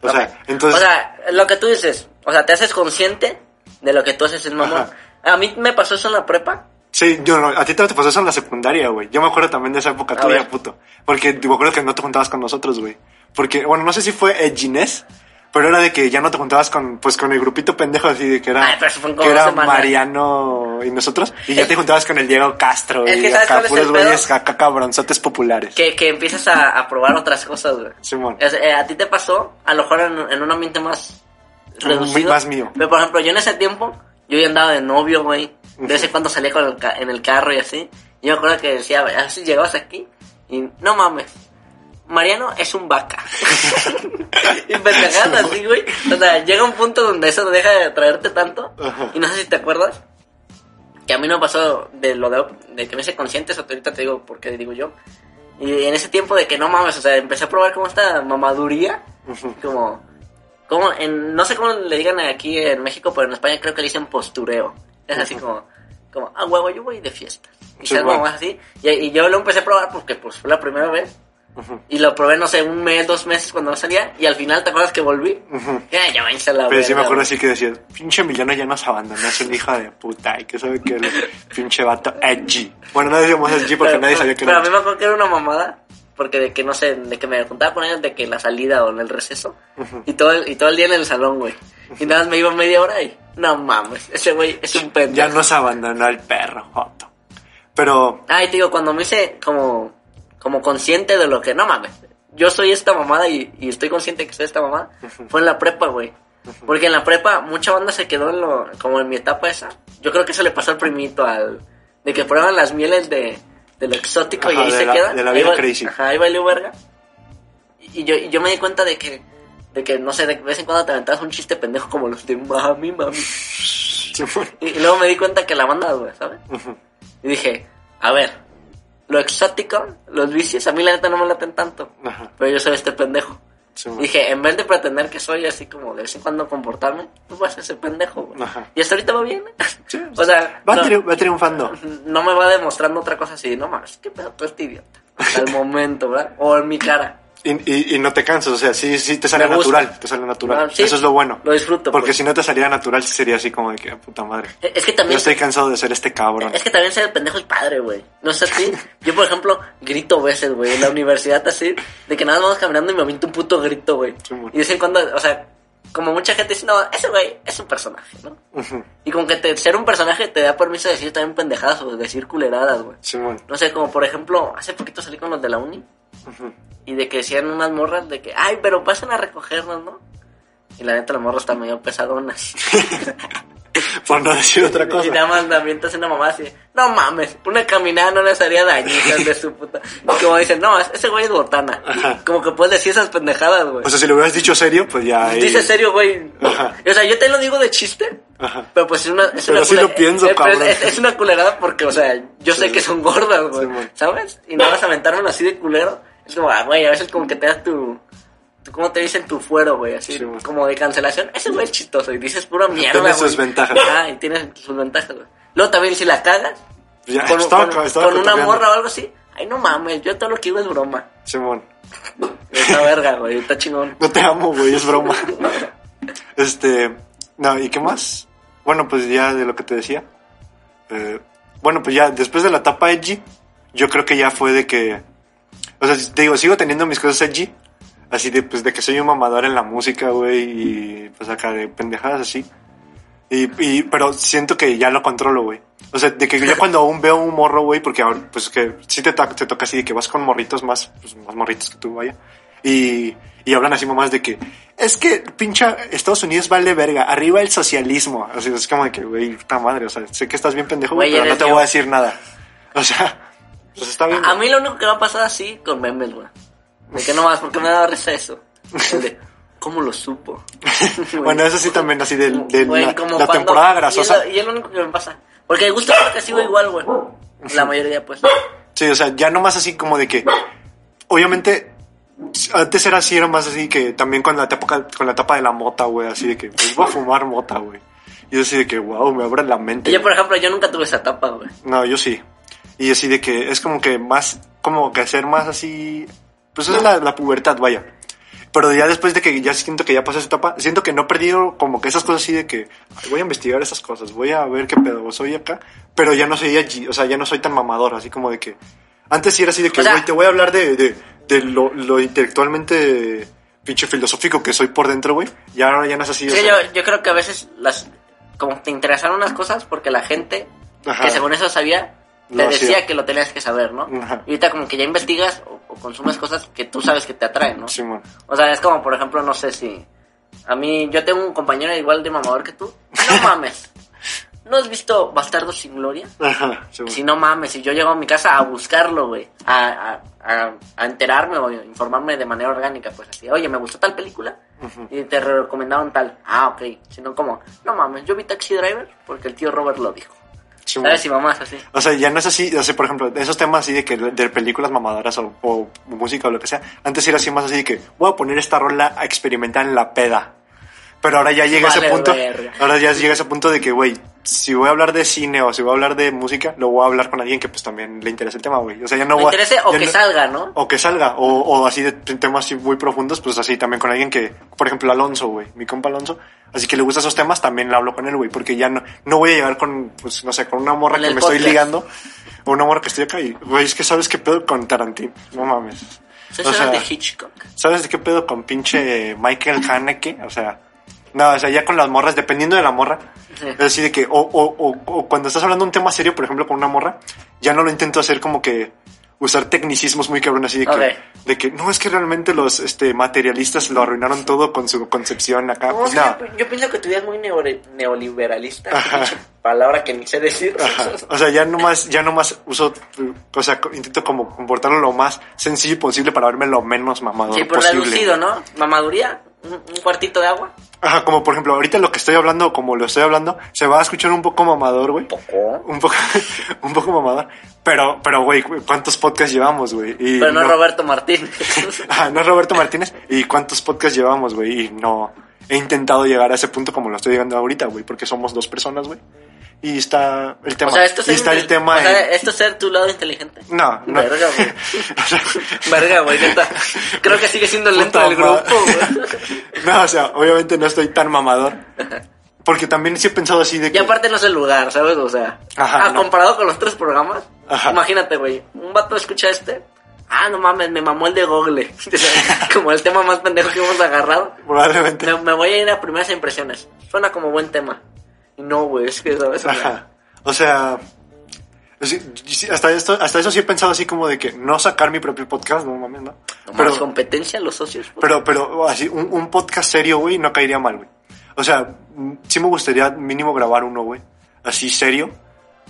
O sea, Ok. entonces... O sea, lo que tú dices, o sea, te haces consciente de lo que tú haces es mamón. Ajá. A mí me pasó eso en la prepa. Sí, yo no, a ti te pasó eso en la secundaria, güey. Yo me acuerdo también de esa época A tuya, ver. puto. Porque me acuerdo que no te juntabas con nosotros, güey. Porque, bueno, no sé si fue edginess, pero era de que ya no te juntabas con, pues, con el grupito pendejo así de que era, Ay, como que era. Mariano y nosotros. Y ya te juntabas con el Diego Castro, Es y que ¿sabes acá puros güeyes acá cabronzotes populares. Que, que empiezas a, a probar otras cosas, güey. Simón. Es- eh, a ti te pasó, a lo mejor en, en un ambiente más reducido. más mío. Pero, por ejemplo, yo en ese tiempo, yo ya andaba de novio, güey. De vez en cuando salía con el ca- en el carro y así. Yo me acuerdo que decía, a ver si llegabas aquí. Y no mames. Mariano es un vaca. y pendejadas así, güey. O sea, llega un punto donde eso deja de traerte tanto. Ajá. Y no sé si te acuerdas. Que a mí no pasó de lo de, de que me hice consciente, eso ahorita te digo por qué digo yo. Y en ese tiempo de que no mames, o sea, empecé a probar como esta mamaduría. Como, como en, no sé cómo le digan aquí en México, pero en España creo que le dicen postureo. Es así como, como, ah, huevo, yo voy de fiesta. Y Sí, bueno. más así. Y, y yo lo empecé a probar porque pues fue la primera vez. Y lo probé, no sé, un mes, dos meses cuando no salía. Y al final, ¿te acuerdas que volví? Ujú. Ya, ya váyanse a la Pero sí me acuerdo así que decía, pinche Emiliano ya nos abandonó, es un hijo de puta, y que sabe que el pinche vato edgy. Bueno, no decíamos edgy porque Pero- nadie sabía que Pero era a mí me acuerdo que era una mamada. Porque de que, no sé, de que me juntaba con ellos de que la salida o en el receso. Y todo el, y todo el día en el salón, güey. Y nada más me iba media hora y... No mames, ese güey es un pendejo. Ya nos abandonó el perro, Joto. Pero, Ah, y te digo, cuando me hice como, como consciente de lo que, no mames, yo soy esta mamada y, y estoy consciente que soy esta mamada, fue en la prepa, güey. Porque en la prepa mucha banda se quedó en lo, como en mi etapa esa. Yo creo que eso le pasó al primito, al, de que prueban las mieles de, de lo exótico y ahí se la- queda. de la Ahí vida va- crazy. Ajá, ahí valió verga. Y yo, y yo me di cuenta de que, de que, no sé, de vez en cuando te aventabas un chiste pendejo como los de mami, mami. Y, y luego me di cuenta que la banda, güey, ¿sabes? Y dije, a ver, lo exótico, los vicios, a mí la neta no me laten tanto. Ajá. Pero yo soy este pendejo. Sí, dije, en vez de pretender que soy así como de vez en cuando comportarme, pues voy a ser ese pendejo, güey. Y hasta ahorita va bien. Sí. o sea, Va, no, triu- va triunfando. no me va demostrando otra cosa así, no mames, qué pedo, tú este idiota. Hasta el momento, ¿verdad? O en mi cara. Y, y, y no te cansas, o sea, sí, sí te sale natural, te sale natural. Ah, sí, Eso es lo bueno. Lo disfruto. Porque pues. si no te saliera natural, sería así como de que, "Ah, puta madre. Es que Yo también... estoy cansado de ser este cabrón. Es que también ser pendejo es padre, güey. No sé así. Yo, por ejemplo, grito veces, güey. En la universidad así, de que nada más vamos caminando y me aviento un puto grito, güey. Sí, y de vez en cuando, o sea, como mucha gente dice, no, ese güey es un personaje, ¿no? Y como que te- ser un personaje te da permiso de decir también pendejadas o de decir culeradas, güey. No sé, como por ejemplo, hace poquito salí con los de la uni Y de que decían unas morras de que, ay, pero pasen a recogernos, ¿no? Y la neta, las morras están medio pesadonas. Por no decir otra Y cosa. nada más me avientas una mamá así, no mames, una caminada no les haría daño, hijas de su puta. Y como dicen, no, ese güey es botana. Ajá. Como que puedes decir esas pendejadas, güey. O sea, si lo hubieras dicho serio, pues ya. ahí- Dice serio, güey. O sea, yo te lo digo de chiste, Ajá. pero pues es una, es Pero una sí lo pienso, eh, cabrón. es, es una culerada porque, o sea, yo sé que son gordas, güey. Sí. ¿Sabes? Y nada más aventarme así de culero. Es como, ah, güey, a veces como que te das tu... tu- ¿Cómo te dicen tu fuero, güey? Así, Sí, como de cancelación. Ese güey es chistoso y dices pura mierda, Tiene sus ventajas. Ah, y tienes sus ventajas, güey. Luego también si la cagas, Ya, con, estaba, con- estaba con una morra o algo así. Ay, no mames, yo todo lo que digo es broma. Simón. Esta verga, güey, está chingón. No te amo, güey, es broma. este. No, ¿y qué más? Bueno, pues ya de lo que te decía. Eh, bueno, pues ya después de la etapa edgy, yo creo que ya fue de que. O sea, te digo, sigo teniendo mis cosas edgy. Así de, pues, de que soy un mamador en la música, güey, y pues acá de pendejadas así. Y, y, pero siento que ya lo controlo, güey. O sea, de que yo cuando aún veo un morro, güey, porque ahora, pues que sí te, to- te toca así de que vas con morritos más, pues, más morritos que tú, vaya. Y, y hablan así mamás de que, es que pincha Estados Unidos vale verga, arriba el socialismo. Así es como de que, güey, puta madre, o sea, sé que estás bien pendejo, güey, pero no te yo. voy a decir nada. O sea, pues está bien. A mí lo único que me ha pasado así con memes, güey. De que no más, porque me da risa eso. El de, ¿Cómo lo supo? bueno, eso sí también, así de, de Güey, la, como la cuando- temporada Y grasosa. es, lo, y es lo único que me pasa. Porque de gusto creo que sigo igual, güey. La mayoría, pues. Sí, o sea, ya no más así como de que, obviamente, antes era así, era más así que también con la etapa, con la etapa de la mota, güey, así de que, pues voy a fumar mota, güey. Y yo así de que, wow, me abre la mente. Yo, por ejemplo, yo nunca tuve esa etapa, güey. No, yo sí. Y así de que es como que más, como que hacer más así, pues es la, la pubertad, vaya. Pero ya después de que ya siento que ya pasó esa etapa, siento que no he perdido como que esas cosas así de que "Ay, voy a investigar esas cosas, voy a ver qué pedo, soy acá, pero ya no soy allí, o sea, ya no soy tan mamador, así como de que antes sí era así de que, O sea- te voy a hablar de, de, de lo, lo intelectualmente pinche filosófico que soy por dentro, güey, y ahora ya no es así. o Es que sea, yo, yo creo que a veces las como te interesaron unas cosas porque la gente Ajá. que según eso sabía te decía que lo tenías que saber, ¿no? Ajá. Y ahorita como que ya investigas o, o consumes cosas que tú sabes que te atraen, ¿no? Simón. O sea, es como por ejemplo, no sé si a mí yo tengo un compañero igual de mamador que tú. No mames. ¿no has visto Bastardo sin Gloria? Ajá, seguro. Si no mames, si yo llego a mi casa a buscarlo, güey, a, a, a, a enterarme o informarme de manera orgánica, pues así, oye, me gustó tal película y te recomendaron tal. Ah, ok. Si no, como, no mames, yo vi Taxi Driver porque el tío Robert lo dijo. Mamás así. O sea, ya no es así, o sea, por ejemplo, esos temas así de que de películas mamadoras o, o música o lo que sea, antes era así más así de que voy a poner esta rola a experimentar en la peda. Pero ahora ya llega Vale, ese punto, verga. ahora ya llega ese punto de que, güey, si voy a hablar de cine o si voy a hablar de música, lo voy a hablar con alguien que pues también le interese el tema, güey. O sea, ya no Me voy a- interese o ya que no- salga, ¿no? O que salga, o, o así de temas así muy profundos, pues así también con alguien que, por ejemplo, Alonso, güey, mi compa Alonso, así que le gustan esos temas, también le hablo con él, güey, porque ya no, no voy a llegar con, pues, no sé, con una morra Con que me estoy ligando, o una morra que estoy acá y, güey, es que sabes qué pedo con Tarantino, no mames. O sea, de Hitchcock. ¿Sabes qué pedo con pinche Michael Haneke? O sea, no, o sea, ya con las morras, dependiendo de la morra, Sí. es así de que, o, o, o, o cuando estás hablando de un tema serio, por ejemplo, con una morra, ya no lo intento hacer como que usar tecnicismos muy cabrón así de que, de que no es que realmente los este materialistas lo arruinaron todo con su concepción acá. No, Pues, no. yo, yo pienso que tu vida es muy neore- neoliberalista. Palabra que ni sé decir. Ajá. O sea, ya nomás, ya nomás uso, o sea, intento como comportarlo lo más sencillo posible para verme lo menos mamador Sí, por posible. reducido, ¿no? Mamaduría, un, un cuartito de agua. Ajá, como por ejemplo, ahorita lo que estoy hablando, como lo estoy hablando, se va a escuchar un poco mamador, güey. Poco. Un poco, un poco mamador. Pero, pero, güey, ¿cuántos podcasts llevamos, güey? Y Pero no, Roberto Martín. Ajá, no es Roberto Martínez. ¿Y cuántos podcasts llevamos, güey? Y no he intentado llegar a ese punto como lo estoy llegando ahorita, güey, porque somos dos personas, güey. Y está el tema. o sea, esto es y está el tema o sea, esto es ser tu lado inteligente. No, no. Verga, güey. Verga, güey, neta. Creo que sigue siendo el lento del grupo, güey. no, o sea, obviamente no estoy tan mamador. Porque también sí he pensado así de Y que... aparte no es el lugar, ¿sabes? O sea, Ajá, ah, no. comparado con los tres programas, Ajá. imagínate, güey, un vato escucha este. Ah, no mames, me mamó el de Google. como el tema más pendejo que hemos agarrado. Probablemente. Me, me voy a ir a primeras impresiones. Suena como buen tema. No, güey, es que, ¿sabes? O sea, Ajá. O sea, hasta esto, hasta eso sí he pensado así como de que no sacar mi propio podcast, no mames, no. no Pero, más competencia los socios. güey. pero, pero así, un, un podcast serio, güey, no caería mal, güey. O sea, sí me gustaría mínimo grabar uno, güey. Así serio.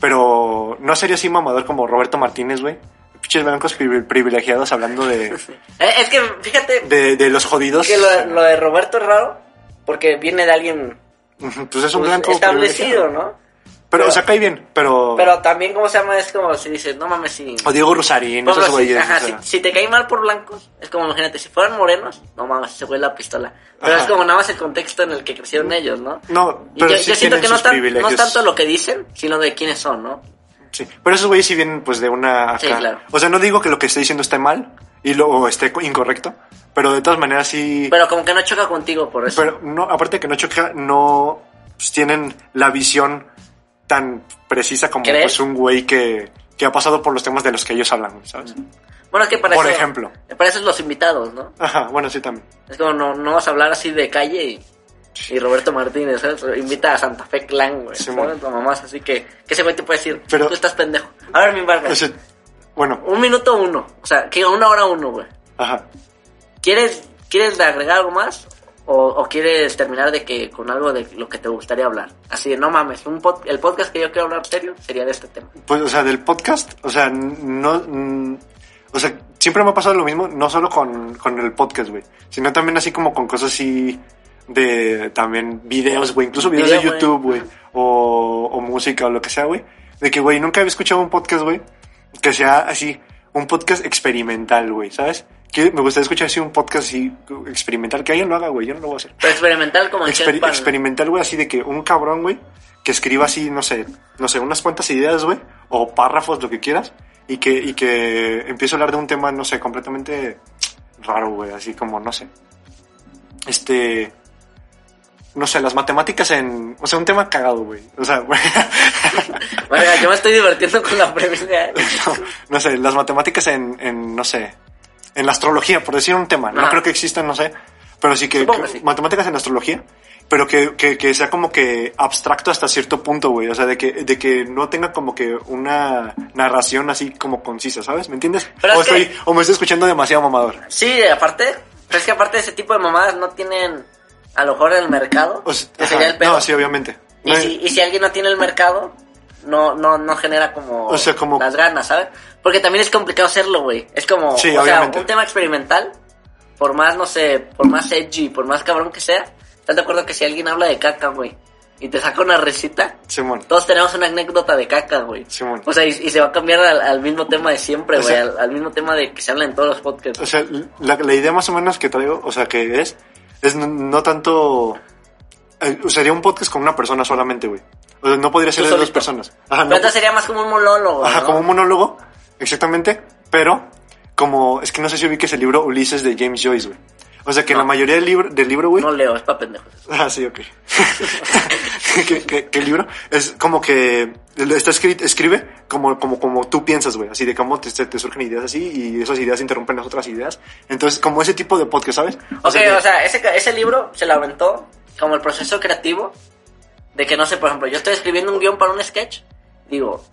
Pero no sería así mamador como Roberto Martínez, güey. Pinches blancos pri- privilegiados hablando de, Eh, es que, fíjate, de, de los jodidos. que lo, lo de Roberto es raro, porque viene de alguien Pues es un pues, blanco establecido. ¿no? Pero, Pero- o sea, cae bien, pero... Pero también, ¿cómo se llama? Es como si dices, no mames, si... O Diego Rosarín, ejemplo, si, güeyes. ajá, o sea. si, si te cae mal por blancos, es como, imagínate, si fueran morenos, no mames, se fue la pistola. Pero Ajá. es como nada más el contexto en el que crecieron ellos, ¿no? No, Y pero yo, sí yo siento que no, tan- no es tanto lo que dicen, sino de quiénes son, ¿no? Sí, pero esos güeyes sí vienen pues de una acá. Sí, claro. O sea, no digo que lo que esté diciendo esté mal y lo o esté co- incorrecto, pero de todas maneras sí. Pero como que no choca contigo por eso. Pero no, aparte que no choca, no pues, tienen la visión tan precisa como ¿Crees? pues un güey que, que ha pasado por los temas de los que ellos hablan, ¿sabes? bueno, es que para por eso... ejemplo. Para eso es los invitados, ¿no? Ajá, bueno, sí también. Es como, no, no vas a hablar así de calle y, y Roberto Martínez, ¿sabes? Invita a Santa Fe Clan, güey. Sí, ¿sabes? mamás, así que, que ese güey te puede decir, Pero- tú estás pendejo. A ver, mi Vargas, bueno, un minuto uno. O sea, que una hora uno, güey. ajá. ¿Quieres, ¿Quieres agregar algo más? O, o quieres terminar de que con algo de lo que te gustaría hablar? Así de, no mames, un pod- el podcast que yo quiero hablar serio sería de este tema. Pues, o sea, del podcast, o sea, no. mm, o sea, siempre me ha pasado lo mismo, no solo con, con el podcast, güey, sino también así como con cosas así de también videos, güey, incluso videos Video, de. YouTube, güey, o, o música o lo que sea, güey. De que, güey, nunca había escuchado un podcast, güey, que sea así, un podcast experimental, güey, ¿sabes? Que me gustaría escuchar así un podcast así experimental, que alguien lo haga, güey, yo no lo voy a hacer. Pero experimental como Exper- pan- experimental, güey, así de que un cabrón, güey, que escriba así, no sé, no sé, unas cuantas ideas, güey, o párrafos, lo que quieras, y que, y que empiece a hablar de un tema, no sé, completamente raro, güey, así como, no sé. Este. No sé, las matemáticas en. O sea, un tema cagado, güey. O sea, güey. Verga, yo me estoy divirtiendo con la premisa. ¿eh? no, no sé, las matemáticas en, en, no sé, en la astrología, por decir un tema. No creo que existan, no sé. Pero sí que, sí. matemáticas en astrología. Pero que, que, que sea como que abstracto hasta cierto punto, güey. O sea, de que, de que no tenga como que una narración así como concisa, ¿sabes? ¿Me entiendes? Pero o, es estoy, o me estoy escuchando demasiado mamador. Sí, aparte, pero es que aparte ese tipo de mamadas no tienen a lo mejor el mercado. O sea, que sería el pedo. no, sí, obviamente. Y, No, si, y si alguien no tiene el mercado, no, no, no genera como, O sea, como- las ganas, ¿sabes? Porque también es complicado hacerlo, güey. Es como, Sí, o sea, obviamente. un tema experimental, por más, no sé, por más edgy, por más cabrón que sea, ¿estás de acuerdo que si alguien habla de caca, güey, y te saca una recita, Simón. todos tenemos una anécdota de caca, güey? Simón. O sea, y, y se va a cambiar al, al mismo tema de siempre, güey, sea- al, al mismo tema de que se habla en todos los podcasts. O sea, la, la idea más o menos que traigo, o sea, que es, es no, no tanto... eh, sería un podcast con una persona solamente, güey. O sea, no podría ser de dos personas. Ajá, Pero no, entonces sería más como un monólogo, ajá ¿no? como un monólogo, exactamente, pero como, es que no sé si ubiques el libro Ulises de James Joyce, güey. O sea, que No. la mayoría del libro, del libro, güey, No leo, es para pendejos. Ah, sí, ok. que- que el libro es como que está escrito, escribe como, como, como tú piensas, güey. Así de cómo te, te surgen ideas así y esas ideas interrumpen las otras ideas. Entonces, como ese tipo de podcast, ¿sabes? Ok, que- o sea, ese, ese libro se lo aventó como el proceso creativo de que, no sé, por ejemplo, yo estoy escribiendo un guion para un sketch, digo,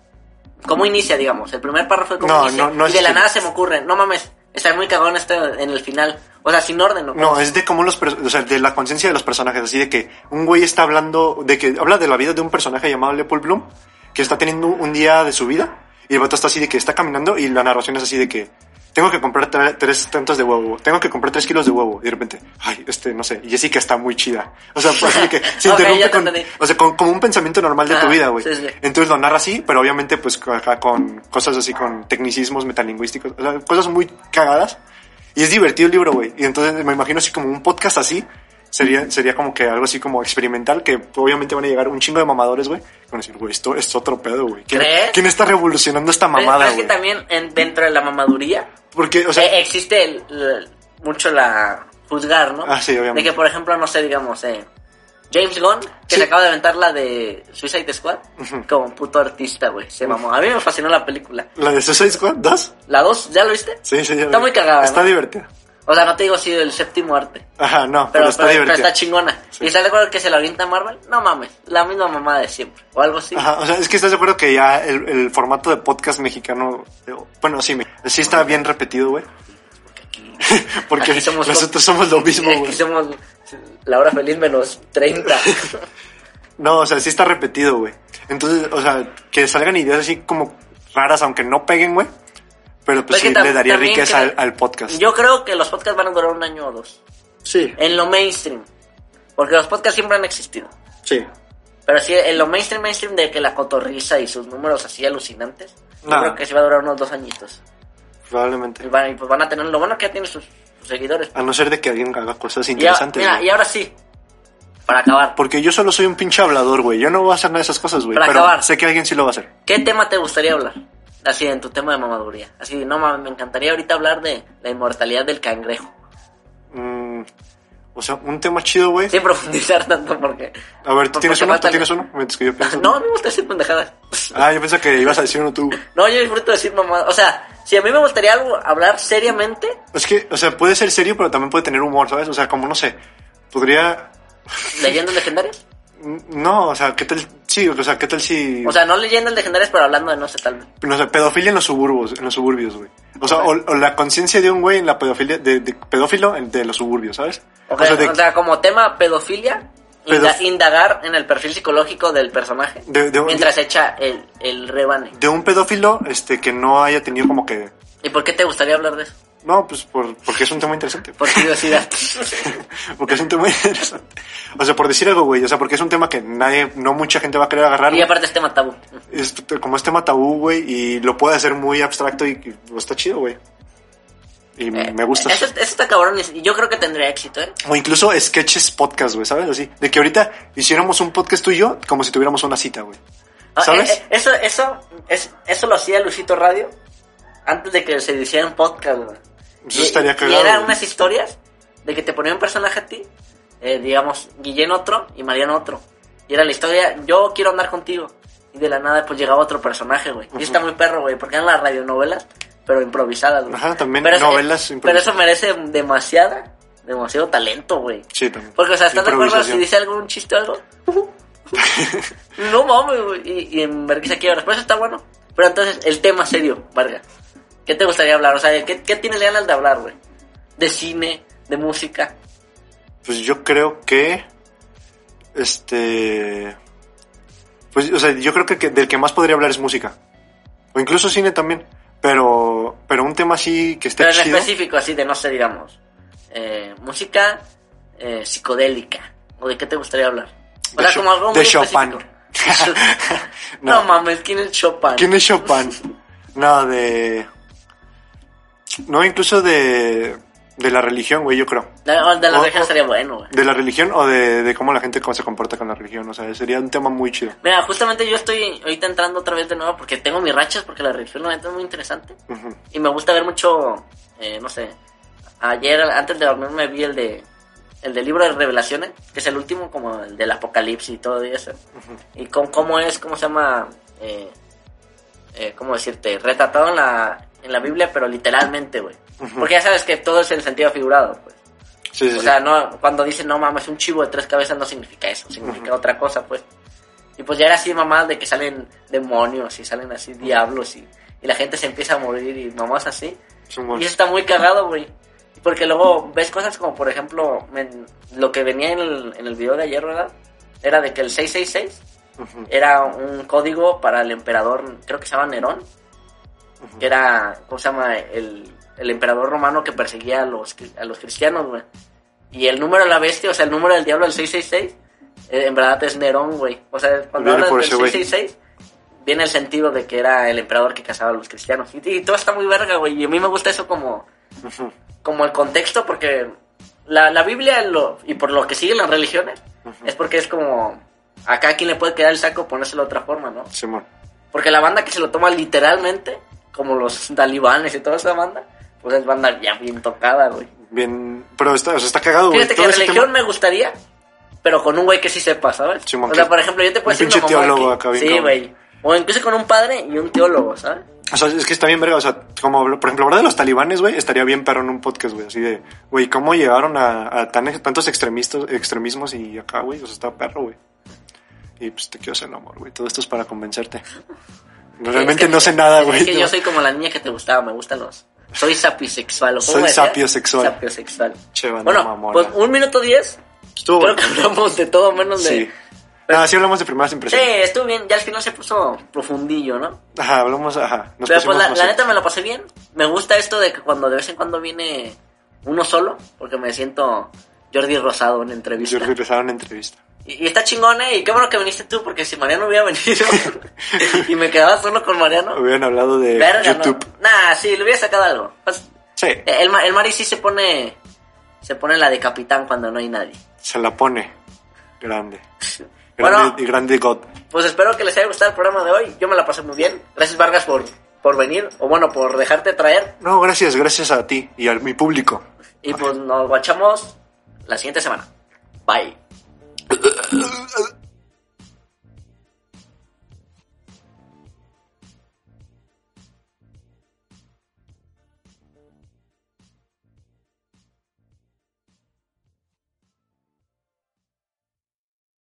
¿cómo inicia, digamos? El primer párrafo de cómo No, inicia, no, no y de la nada se me ocurre, no mames, está muy cagón esto en el final, o sea, sin orden, ¿no? No, es de cómo los, o sea, de la conciencia de los personajes, así de que un güey está hablando, de que habla de la vida de un personaje llamado Leopold Bloom, que está teniendo un día de su vida, y el vato está así de que está caminando, y la narración es así de que tengo que comprar tre- tres tantos de huevo, tengo que comprar tres kilos de huevo, y de repente, ay, este, no sé, Jessica está muy chida. O sea, pues así que se Ok, interrumpe con, o sea, con- como un pensamiento normal de tu Ajá, vida, güey. sí, sí. Entonces lo narra así, pero obviamente pues acá con cosas así, con tecnicismos metalingüísticos, o sea, cosas muy cagadas. Y es divertido el libro, güey. Y entonces me imagino así como un podcast así. Sería, sería como que algo así como experimental, que obviamente van a llegar un chingo de mamadores, güey. Van a decir, güey, esto es otro pedo, güey. ¿Quién, quién está revolucionando esta mamada, es que güey? también en- dentro de la mamaduría Porque, o sea, eh, existe el- el- mucho la juzgar, ¿no? Ah, sí, obviamente. De que, por ejemplo, no sé, digamos, eh, James Gunn, que Sí. se acaba de aventar la de Suicide Squad, como un puto artista, güey, se mamó. A mí me fascinó la película. la de Suicide Squad 2. ¿La 2? ¿Ya lo viste? Sí, sí, ya Está vi. muy cagada, Está ¿no? divertida. O sea, no te digo si el séptimo arte. Ajá, no, pero, Pero, está pero- pero está chingona. Sí. ¿Y estás de acuerdo que se la avienta Marvel? No mames, la misma mamada de siempre. O algo así. Ajá, o sea, es que estás de acuerdo que ya el, el formato de podcast mexicano, eh, bueno, sí, sí está bien repetido, güey. Porque Aquí somos nosotros somos lo mismo, Aquí güey. somos la hora feliz menos 30. No, o sea, sí está repetido, güey. Entonces, o sea, que salgan ideas así como raras, aunque no peguen, güey. Pero pues Pues sí le daría riqueza al, al podcast. Yo creo que los podcasts van a durar un año o dos. Sí, En lo mainstream. Porque los podcasts siempre han existido. sí. Pero sí, en lo mainstream, mainstream de que la cotorriza y sus números así alucinantes. Yo No. creo que sí va a durar unos dos añitos. Y Probablemente. van, y pues van a tener lo bueno que ya tiene sus, sus seguidores. A no ser de que alguien haga cosas Y, a- interesantes. mira, güey. y ahora sí. Para acabar. Porque yo solo soy un pinche hablador, güey. Yo no voy a hacer nada de esas cosas, güey. Para Pero acabar. sé que alguien sí lo va a hacer. ¿Qué tema te gustaría hablar? Así, en tu tema de mamaduría. Así, no mames, me encantaría ahorita hablar de la inmortalidad del cangrejo. Mm, o sea, un tema chido, güey. Sin profundizar tanto porque... A ver, ¿tú tienes uno? ¿Tú tienes uno? Mientras que yo pienso. No, me gusta decir pendejadas. Ah, yo pensé que ibas a decir uno tú. No, yo disfruto decir mamadas. O sea, si a mí me gustaría algo, hablar seriamente, Es que, o sea, puede ser serio, pero también puede tener humor, ¿sabes? O sea, como no sé, podría. leyendas legendarias. No, o sea, ¿qué tal? Sí, o sea, ¿qué tal si. O sea, no leyendas legendarias, pero hablando de no sé, tal vez. no sé, pedofilia en los suburbios, en los suburbios, güey. O sea, o, o la conciencia de un güey en la pedofilia, de, de pedófilo en- de los suburbios, ¿sabes? O sea, de, o sea, como tema pedofilia, Pedof- indagar en el perfil psicológico del personaje De- de- mientras echa el, el rebane. de un pedófilo, este, que no haya tenido como que. ¿Y por qué te gustaría hablar de eso? No, pues por, porque es un tema interesante. Por curiosidad. porque es un tema interesante. O sea, por decir algo, güey. O sea, porque es un tema que nadie, no mucha gente va a querer agarrar. y aparte es tema tabú. es como es tema tabú, güey, y lo puede hacer muy abstracto y, y, está chido, güey. Y Eh, me gusta. Eso, eso está cabrón y yo creo que tendría éxito, ¿eh? O incluso sketches podcast, güey, ¿sabes? Así. De que ahorita hiciéramos un podcast tú y yo como si tuviéramos una cita, güey. Ah, ¿Sabes? eh, eh, eso, eso, es, eso lo hacía Luisito Radio antes de que se hiciera un podcast, güey. Eso Y- estaría y cagado, eran güey. unas historias de que te ponía un personaje a ti, eh, digamos, Guillén otro y Mariano otro. Y era la historia, yo quiero andar contigo. Y de la nada, pues llegaba otro personaje, güey. Y está muy perro, güey, porque eran las radionovelas, pero improvisadas, güey. Ajá, también Pero eso- novelas Pero improvisadas. eso merece demasiada, demasiado talento, güey. Sí, también. Porque, o sea, ¿estás de acuerdo si dice algún chiste o algo? no mames, güey. Y, y en Vergüenza quiebra. Pues está bueno. Pero entonces, el tema serio, Vargas. ¿Qué te gustaría hablar? O sea, ¿qué, qué tienes ganas de hablar, güey? De cine, de música. Pues yo creo que. Este. Pues, o sea, yo creo que, que del que más podría hablar es música. O incluso cine también. Pero, pero un tema así que esté Pero en chido. específico, así de, no sé, digamos, eh, música eh, psicodélica. ¿O de qué te gustaría hablar? O De sea, como algo de muy Chopin. específico. no. No. mames, ¿quién es Chopin? ¿Quién es Chopin? No, de. No, incluso de. De la religión, güey, yo creo. De, de la O- o- estaría bueno, güey. De la religión o de, de cómo la gente cómo se comporta con la religión. O sea, sería un tema muy chido. Mira, justamente yo estoy ahorita entrando otra vez de nuevo porque tengo mis rachas, porque la religión la es muy interesante. Y me gusta ver mucho, eh, no sé, ayer antes de dormir me vi el de el del libro de revelaciones, que es el último, como el del apocalipsis y todo eso. Y con cómo es, cómo se llama, eh, eh, cómo decirte, retratado en la, en la Biblia, pero literalmente, güey. Porque ya sabes que todo es en sentido figurado, pues. Sí, sí, O sí. sea, no, cuando dicen no mames, un chivo de tres cabezas no significa eso, significa otra cosa, pues. Y pues ya era así mamás de que salen demonios y salen así diablos y, y la gente se empieza a morir y mamás así. Somos- Y eso está muy cagado, güey. Porque luego ves cosas como, por ejemplo, men- lo que venía en el, en el video de ayer, ¿verdad? Era de que el 666 Ujú. era un código para el emperador, creo que se llama Nerón, Que era, ¿cómo se llama? El, el emperador romano que perseguía a los, a los cristianos, güey. Y el número de la bestia, o sea, el número del diablo, el 666, eh, en verdad es Nerón, güey. O sea, cuando por del ese güey. 666, viene el sentido de que era el emperador que cazaba a los cristianos. Y, y todo está muy verga, güey. Y a mí me gusta eso como, como el contexto, porque la, la Biblia, lo, y por lo que siguen las religiones, es porque es como, a cada quien le puede quedar el saco ponérselo de otra forma, ¿no? Simón. Porque la banda que se lo toma literalmente, como los talibanes y toda esa banda, pues es banda ya bien tocada, güey. Bien. Pero está, o sea, está cagado, güey. Fíjate que religión tema- me gustaría, pero con un güey que sí sepa, ¿sabes? O sea, por ejemplo, yo te puedo un decir pinche mamada teólogo acá bien Sí, cabrón. güey. O incluso con un padre y un teólogo, ¿sabes? O sea, es que está bien verga, o sea, como, por ejemplo, hablar de los talibanes, güey, estaría bien perro en un podcast, güey, así de, güey, ¿cómo llegaron a, a tan, tantos extremistas, extremismos y acá, güey? O sea, está perro, güey. Y pues te quiero hacer el amor, güey. Todo esto es para convencerte. Realmente Es que- no sé nada, güey. Es que no. yo soy como la niña que te gustaba, me gustan los... Soy sapiosexual. ¿o cómo Soy sapiosexual. Sapiosexual. Che, banda Bueno, mamona. pues un minuto diez. Estuvo Creo que hablamos de todo menos de... Sí. Ah, sí hablamos de primeras Sí, impresiones. estuvo bien. Ya al final se puso profundillo, ¿no? Ajá, hablamos, ajá. Nos Pero pues la, la en- neta me lo pasé bien. Me gusta esto de que cuando de vez en cuando viene uno solo, porque me siento Jordi Rosado en entrevista. Yo regresaron a entrevista. Y, y está chingón, ¿eh? Y qué bueno que viniste tú, porque si Mariano hubiera venido y me quedaba solo con Mariano, Hubieran hablado de verga, YouTube. ¿no? Nah, sí, le hubiera sacado algo. Pues, Sí, el, Ma- el Mari sí se pone, se pone la de capitán cuando no hay nadie. se la pone. Grande. Bueno. Grande y grande God. Pues espero que les haya gustado el programa de hoy. Yo me la pasé muy bien. Gracias, Vargas, por, por venir, o bueno, por dejarte traer. No, gracias, gracias a ti y a mi público. Y pues nos guachamos la siguiente semana. Bye. uh, uh, uh.